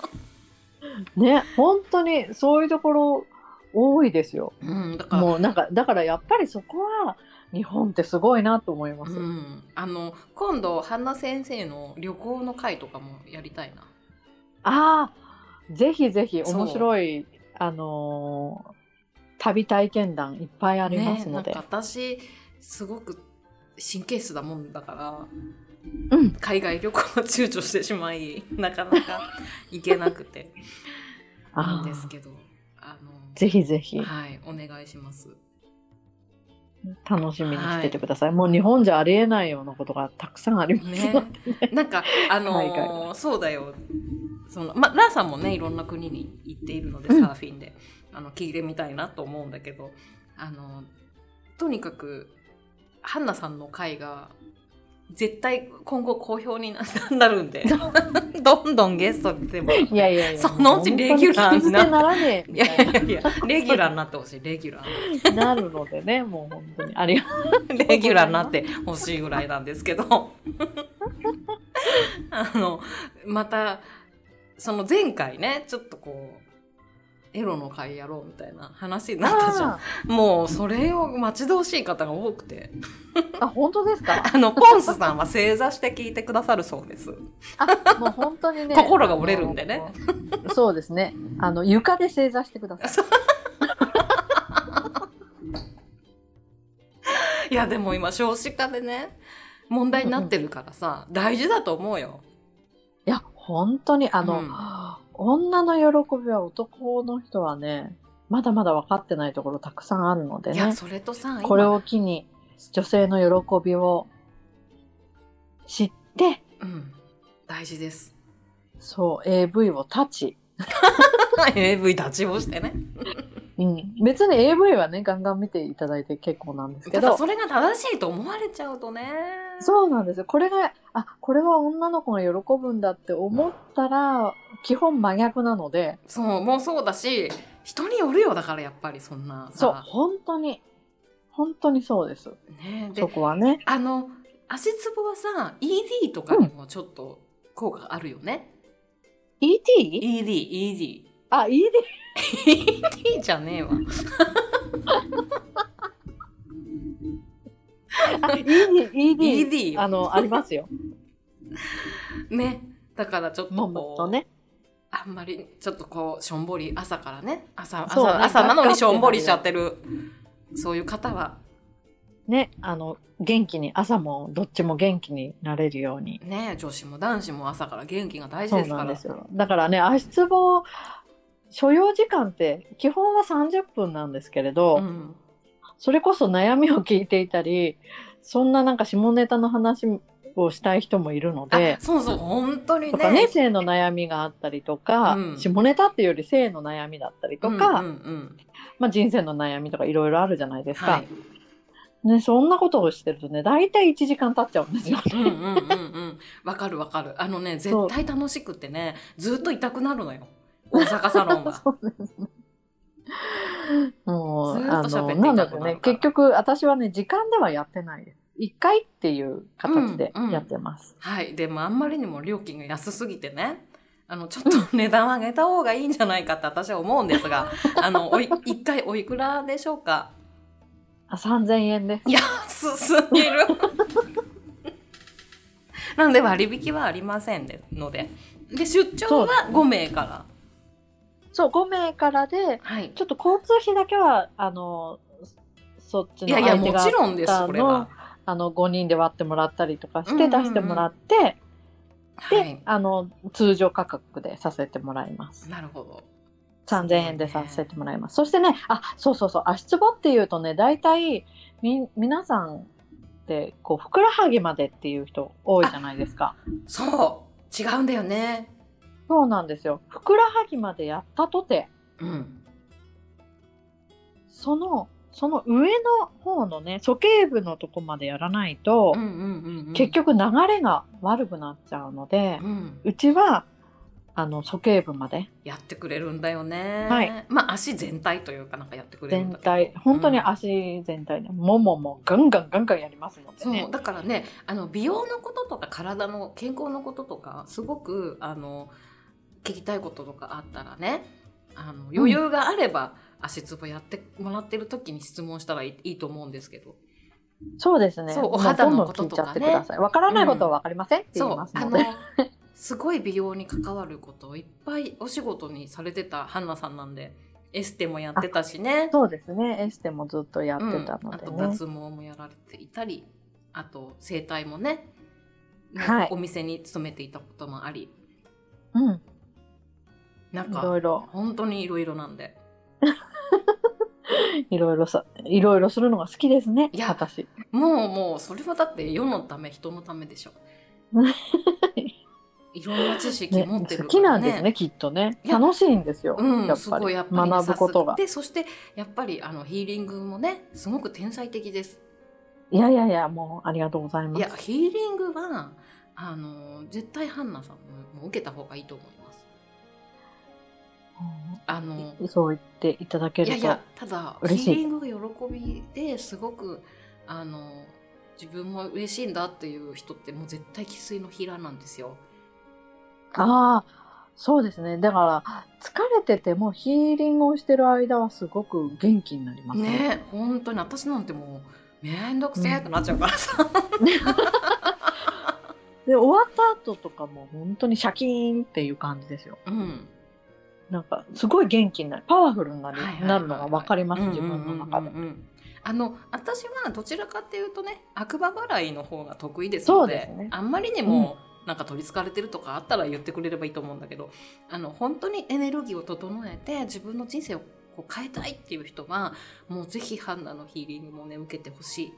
ね、本当にそういうところ多いですよ。うん、だからもうなんかだからやっぱりそこは日本ってすごいなと思います。うん、あの今度花先生の旅行の会とかもやりたいな。ああ、ぜひぜひ面白いあのー旅体験談いっぱいありますので、ね、なんか私すごく神経質だもんだからうん、海外旅行は躊躇してしまいなかなか行けなくて。なんですけどあぜひぜひ。のはいお願いします。楽しみにしててください。もう日本じゃありえないようなことがたくさんありますねので、なんかあの海ーそうだよ。そのまラーさんもねいろんな国に行っているので、うん。サーフィンであの聞いてみたいなと思うんだけどあのとにかくハンナさんの回が絶対今後好評にななるんで。どんどんゲストでもいいやいやいや、そのうちレギュラーにな本当に聞き捨てならねえ。みやたいいやいやレギュラーになってほしいレギュラーに。なるのでね、もう本当に。ありがとう。レギュラーになってほしいぐらいなんですけど。あのまたその前回ねちょっとこうエロの会やろうみたいな話になったじゃんあもうそれを待ち遠しい方が多くてーあ、本当ですか？あのポンスさんは正座して聞いてくださるそうですあ、もう本当にね。心が折れるんでね。そうですね。あの床で正座してください。いやでも今少子化でね問題になってるからさ、大事だと思うよいや、本当にあの、うん女の喜びは男の人はね、まだまだ分かってないところたくさんあるのでね。いやそれとさこれ今を機に女性の喜びを知って、うん大事ですそう AV をタッチ。AV 立ちをしてねうん、別に AV はねガンガン見ていただいて結構なんですけど。ただそれが正しいと思われちゃうとね。そうなんですよ。これがあこれは女の子が喜ぶんだって思ったら基本真逆なので。そうもうそうだし人によるよだからやっぱりそんなそうさ本当に。本当にそうです。ねでそこはね。あの足つぼはさ ED とかにもちょっと効果があるよね、ET? ED ED あ ED? ED じゃねえわ。あ ED ED, ED あのありますよ。ね。だからちょっとうね。あんまりちょっとこうしょんぼり朝からね。朝そうね。朝朝なのにしょんぼりしちゃってる。そういう方は。ね。あの元気に朝もどっちも元気になれるように。ね女子も男子も朝から元気が大事ですから。なんですよ。だからね足つぼ所要時間って基本は30分なんですけれど、うん。それこそ悩みを聞いていたりそんななんか下ネタの話をしたい人もいるのであそうそう本当にとかねね性の悩みがあったりとか、うん。下ネタっていうより性の悩みだったりとか、うんうんうん。まあ、人生の悩みとかいろいろあるじゃないですか、はい。ね、そんなことをしてるとね大体1時間経っちゃうんですよね。うんうんうんうん。わかるわかる。あのね絶対楽しくってねずっと痛くなるのよ大阪サロンは。そうですね。もうあのなのでから。ね結局私はね時間ではやってないです。1回っていう形でうんうん。やってます、はい。でもあんまりにも料金が安すぎてね。あのちょっと値段上げた方がいいんじゃないかって私は思うんですが あのおい一回おいくらでしょうか？あ3000円です。安すぎる。なので割引はありませんので。で出張は5名からそう5名からではい。ちょっと交通費だけはあのそっちのいやいや相手がもちろんですこれは。あの5人で割ってもらったりとかしてうんうんうん。出してもらって、で、はい。あの通常価格でさせてもらいます。なるほど。3000円でさせてもらいます。そしてねあそうそうそう足つぼっていうとね大体み皆さんってこうふくらはぎまでっていう人多いじゃないですか。そう。違うんだよねそうなんですよ。ふくらはぎまでやったとて。うん。そのその上の方のね鼠径部のとこまでやらないと、うんうんうんうん。結局流れが悪くなっちゃうのでう、ん。うちはあの鼠径部まで。やってくれるんだよね。はい。まあ足全体というかなんかやってくれるん全体。本当に足全体で、もももガンガンガンガンやりますのでね。そう。だからねあの美容のこととか体の健康のこととかすごくあの聞きたいこととかあったらねあの余裕があれば、足つぼやってもらってる時に質問したらいいと思うんですけど。そうですね。そうもお肌のこととかね。ください。わからないことはわかりませんって言いそうあのますので、すごい美容に関わることをいっぱいお仕事にされてたハンナさんなんでエステもやってたしね。そうですね。エステもずっとやってうんたのでね、あと脱毛もやられていたりあと整体もね、はい。お店に勤めていたこともあり。うん。いなんかろいろ。本当にいろいろなんで。いろいろさいろいろするのが好きですねいや私。もうもうそれはだって世のため人のためでしょ。いろんな知識ね持ってる好きからなんですねきっとね。楽しいんですよ、うん、やっぱり。学ぶことが。でそしてやっぱりあのヒーリングもねすごく天才的です。いやいやいやもうありがとうございます。いやヒーリングはあの絶対ハンナさんもも受けた方がいいと思いますあのうんそう言っていただけるといやいやただヒーリングが喜びですごくあの自分も嬉しいんだっていう人ってもう絶対生粋のヒーラーなんですよ。ああそうですね。だから疲れててもヒーリングをしてる間はすごく元気になりますね。ね本当に。私なんてもうめんどくせえってなっちゃうからさ。で終わった後とかも本当にシャキーンっていう感じですよ。うんなんかすごい元気になるパワフルになる,、なるのが分かります自分の中で、あの私はどちらかっていうとね悪魔払いの方が得意ですのでね。あんまりにもなんか取りつかれてるとかあったら言ってくれればいいと思うんだけどあの本当にエネルギーを整えて自分の人生をこう変えたいっていう人はもうぜひハンナのヒーリングもね受けてほし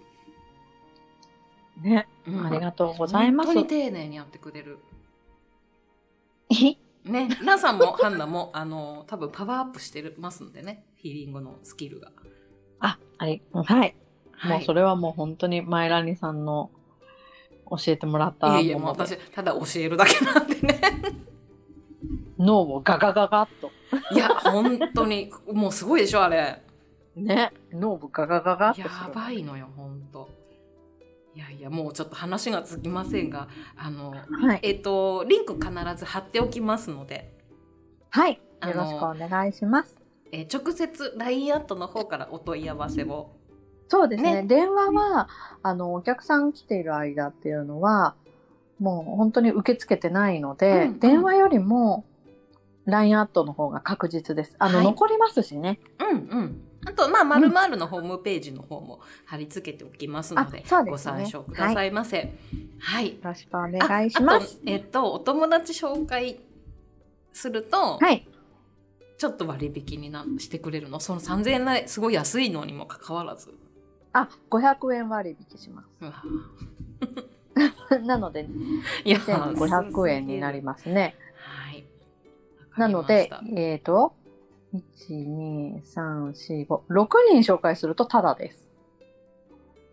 い、ね、うん。ありがとうございます。本当に丁寧にやってくれる。いね。皆さんもハンナもあの多分パワーアップしてますんでね。ヒーリングのスキルが。あありはい、もうそれれはもう本当にマイラニさんの教えてもらったもいやいやもうので。私ただ教えるだけなんでね。脳をガガガガッと。いや本当に。もうすごいでしょあれ。ね。脳部ガガガガッとやばいのよ本当いやいやもうちょっと話がつきませんがあのはい、えっとリンク必ず貼っておきますので、はい、よろしくお願いします。えー直接 LINE アットの方からお問い合わせを。そうですね。ね。電話はあのお客さん来ている間っていうのはもう本当に受け付けてないので、うんうん。電話よりも LINE アットの方が確実です。あの、はい。残りますしね。うんうんあとまあ「まるまるのホームページの方も貼り付けておきますのでですね。ご参照くださいませ。はい、よろしくお願いします。えっとお友達紹介すると、はい。ちょっと割引になしてくれるの？その3000円ねすごい安いのにもかかわらず。あ500円割引します。なのでいや2500円になりますね。はい。なのでえっ、と12345 6人紹介するとタダです。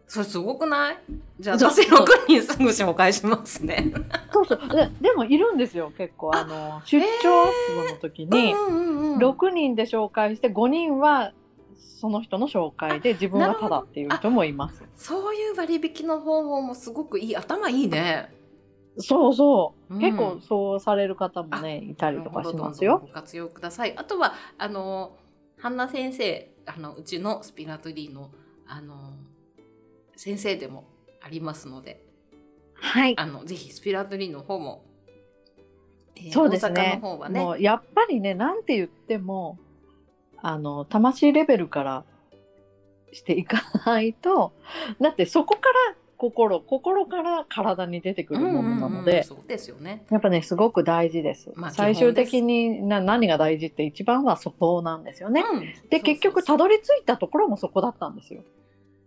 たそれすごくない？じゃあ私6人すぐ紹介しますね。そうそう。ででもいるんですよ結構。あの出張室の時に、うんうんうん6人で紹介して5人はその人の紹介で自分はただっていう人もいます。そういう割引の方法もすごくいい。頭いいねそうそう、うん結構そうされる方もねいたりとかしますよどんどん。ご活用くださいあとはあのハンナ先生あのうちのスピラトリーのあの先生でもありますのではい。あのぜひスピラトリーの方も、えーそうですね。の方はねもうやっぱりねなんて言ってもあの魂レベルからしていかないとだってそこから心心から体に出てくるものなので、うんうんうんそうですよねやっぱねすごく大事です。まあ最終的にな何が大事って一番はそこなんですよね。うんで結局たどり着いたところもそこだったんですよ。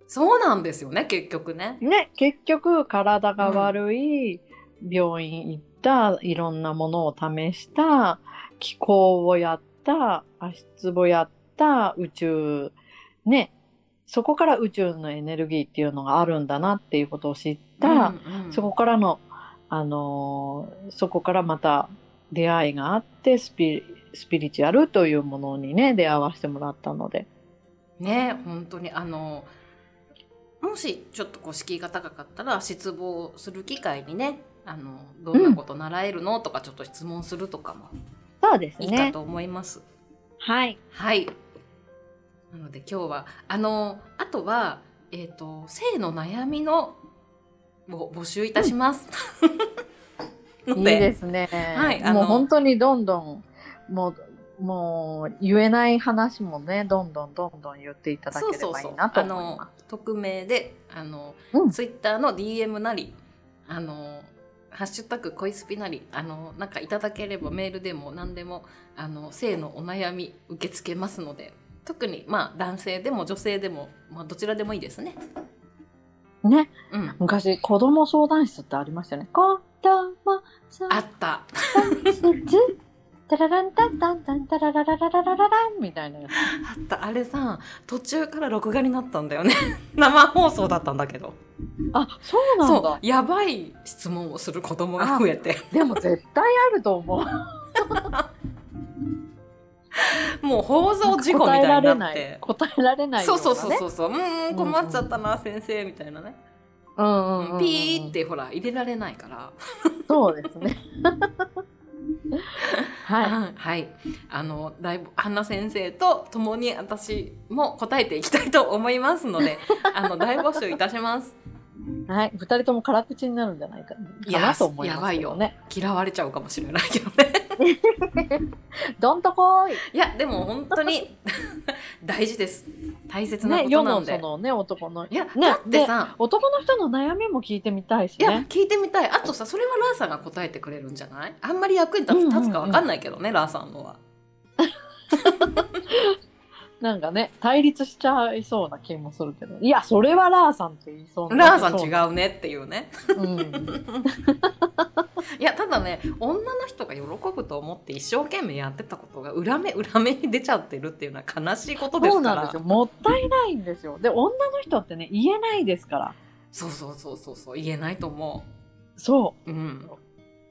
そうなんですよね結局ね。ね、結局体が悪い、病院行った、いろんなものを試した、気候をやった、足つぼやった、宇宙、ね、そこから宇宙のエネルギーっていうのがあるんだなっていうことを知った、うんうんそこからの、あのーそこからまた出会いがあってスピ、スピリチュアルというものにね、出会わせてもらったので。ね本当にあのもしちょっとこう敷居が高かったら失望する機会にねあのどんなこと習えるの、とかちょっと質問するとかもそうですね。いいかと思います。はい。はい。なので今日はあのあとはえっ、と性の悩みのを募集いたします。の いいですね。はいもう本当にどんどん、もう、もう言えない話もね、どんどんどんどん言っていただければいいなとあ思いのま匿名であの、うんツイッターの DM なりあのハッシュタグ恋スピなりあのなんかいただければメールでも何でもあの性のお悩み受け付けますので特にまあ男性でも女性でも、まあ、どちらでもいいですね。す。ね、うん、昔子供相談室ってありましたよね。子供相談あった室。タラランタンタンタンタラララララララランみたいな。あったあれさ途中から録画になったんだよね 生放送だったんだけどあ、そうなんだ。やばい質問をする子供が増えてでも絶対あると思う。もう放送事故みたいにな答えられないって。答えられないね。そうそうそうそううーん困っちゃったな、先生みたいなね、うんうんうんうん。ピーってほら入れられないからそうですね。はい。はいあのだいぶハンナ先生と共に私も答えていきたいと思いますので あの大募集いたしますはい。二人とも辛口になるんじゃないかいやかなと思いますけどね。嫌われちゃうかもしれないけどねどんとこーい。いやでも本当に大事です大切なね、世のことなんで、そのね、男の。いや、ねだってさ男の人の悩みも聞いてみたいしいやね。聞いてみたいあとさそれはラーさんが答えてくれるんじゃない？あんまり役に立つかわかんないけどね、ラーさんのは なんかね、対立しちゃいそうな気もするけど。いや、それはラーさんって言いそうラーさん違う。うねっていうねうん。いやただね女の人が喜ぶと思って一生懸命やってたことが裏目裏目に出ちゃってるっていうのは悲しいことですからそうなんですよ。もったいないんですよ。で、女の人ってね、言えないですから。そうそうそうそうそう言えないと思そううん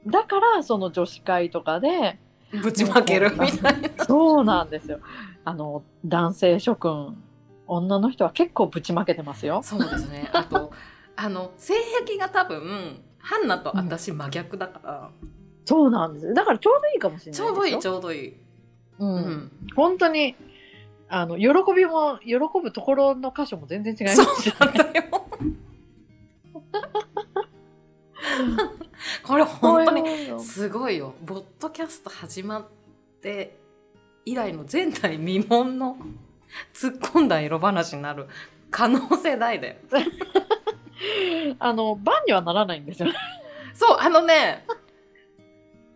う。だから、その女子会とかで、ぶちまけるみたいなそうなんですよ。あの、男性諸君、女の人は結構ぶちまけてますよ。そうですねあと あの性癖が多分ハンナと私真逆だから、そうなんですよ。だからちょうどいいかもしれないですよ。ちょうどいいちょうどいい、う。うんん、本当に、あの、喜びも、喜ぶところの箇所も全然違いまそうすし。なんだよ これ本当ににすごいよ。ボッドキャスト始まって以来の前代未聞の 突っ込んだ色話になる可能性大だよあの、番にはならないんですよ。そうあのね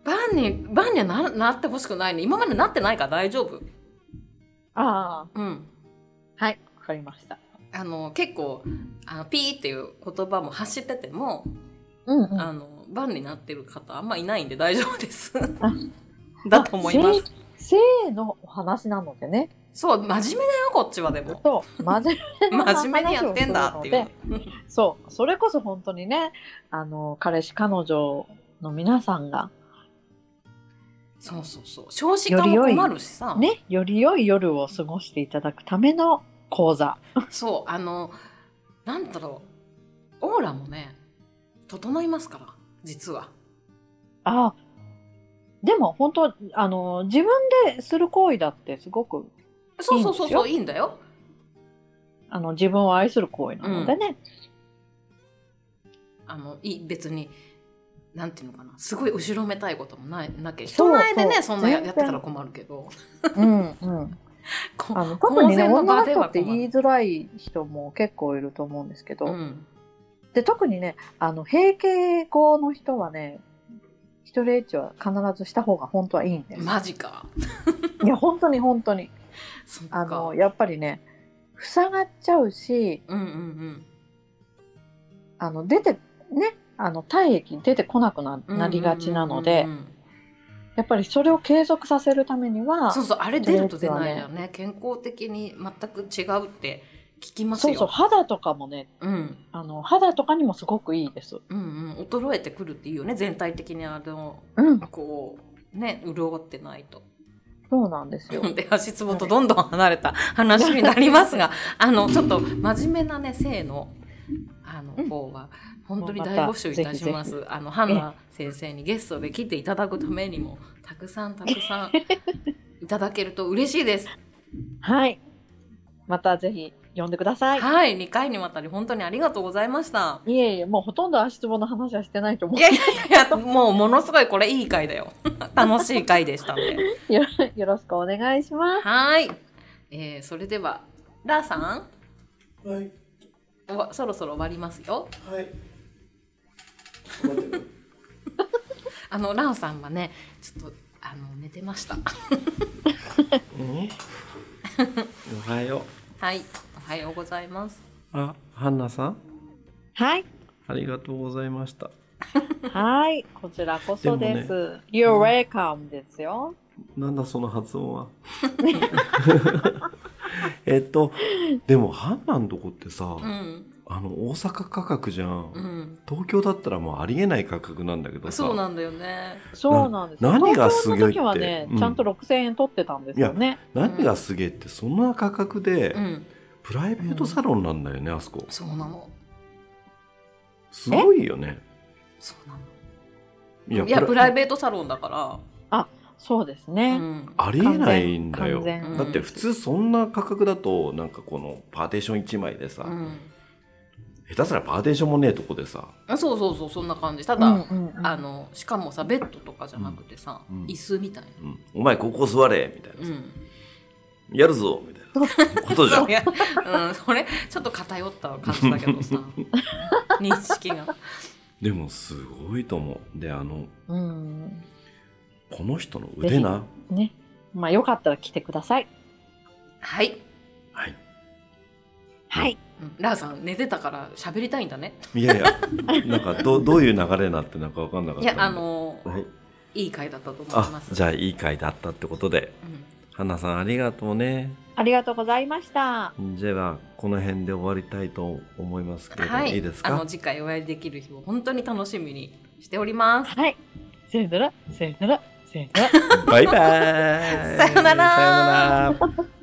バンにバンにはななってほしくないね。今までなってないから大丈夫。ああ、うん。はい、わかりました。あの結構あのピーっていう言葉も発してても、うんうん。あのバンになってる方あんまいないんで大丈夫です。だと思います。性性のお話なのでね。そう真面目だよこっちはでも。そう、真面目な真面目にやってんだっていう。そう、それこそ本当にね、あの、彼氏、彼女の皆さんが、そうそうそう。少子化も困るしさ。ね、より良い夜を過ごしていただくための講座。そうあのなんだろう。オーラもね整いますから実は。ああ、でも本当、あの、自分でする行為だってすごく、そうそうそうそういいいんだよ。あの、自分を愛する行為なのでね。あのいい別になんていうのかな。すごい後ろめたいこともないなきゃ人前でねそんなやってたら困るけど。うん、うん。こあの特にね、女の人って言いづらい人も結構いると思うんですけど、うんで特にね、あの、閉経後の人はね、一人エッチは必ずした方が本当はいいんです。マジか。いや、本当に本当に。あの、やっぱりね、塞がっちゃうしうんうんうん。あの出てねあの体液出てこなくななりがちなので、やっぱりそれを継続させるためにはそうそうあれ出ると出ないよね。健康的に全く違うって聞きますよそうそう肌とかもねうんあの肌とかにもすごくいいです。うんうん衰えてくるっていうよね全体的にあのうん、こうね潤ってないと。そうなんですよ。で足つぼとどんどん離れた話になりますが、あのちょっと真面目なね性のあのうん方は本当に大募集いたします。あのハンナ先生にゲストで来ていただくためにもたくさんたくさん いただけると嬉しいです。はい。またぜひ呼んでください。はい、2回にわたり本当にありがとうございました。いえいえ、もうほとんど足つぼの話はしてないと思うい。やいやいや、もうものすごいこれいい回だよ。楽しい回でしたんで。よろよろしくお願いします。はい、えー、それではラーさんはいおわそろそろ終わりますよ。はい あのラーさんはねちょっとあの寝てました。うん？おはよはい、おはようございます。うあハンナさん？はい。ありがとうございましたはい。こちらこそです。でも You're welcome ですよ。なんだその発音は？えっとでもハンナのとこってさ、うん、あの大阪価格じゃん、うん、東京だったらもうありえない価格なんだけどさそうなんだよね。そうなんです。な何がすごいって東京の時はね、うんちゃんと6000円取ってたんですよね。何がすげえってそんな価格で、うん、プライベートサロンなんだよね、あそこそうなの。すごいよねそうなの。いいやプライベートサロンだかそうですら。ね。うん、ありえないんだよだって普通そんな価格だとなんかこのパーテーション1枚でさ、うん、下手すらパーテーションもねえとこでさあそうそうそうそんな感じ。たうだ、んうんうんあのしかもさベッドとかじゃなくてさ、うん椅子みたいな。うんお前ここ座れみたいなさ、うん。やるぞみたいなことじゃん。そうん、それちょっと偏った感じだけどさ。認識が。でもすごいと思う。であのうん。この人の腕な？ね。まあよかったら来てください。はい、はい。はい。うん。ラーさん寝てたから喋りたいんだね。いやいや。なんかどどういう流れになってなんか分かんなかったいやあのはい、いい回だったと思いあます。じゃあいい回だったってことで。うん。花さんありがとうねありがとうございました。じゃあこの辺で終わりたいと思いますけれども、はい。い、いですあのか次回お会いできる日を本当に楽しみにしております。はい。せーのら、せーのら、せーのら。バイバイ。さよなら。さよなら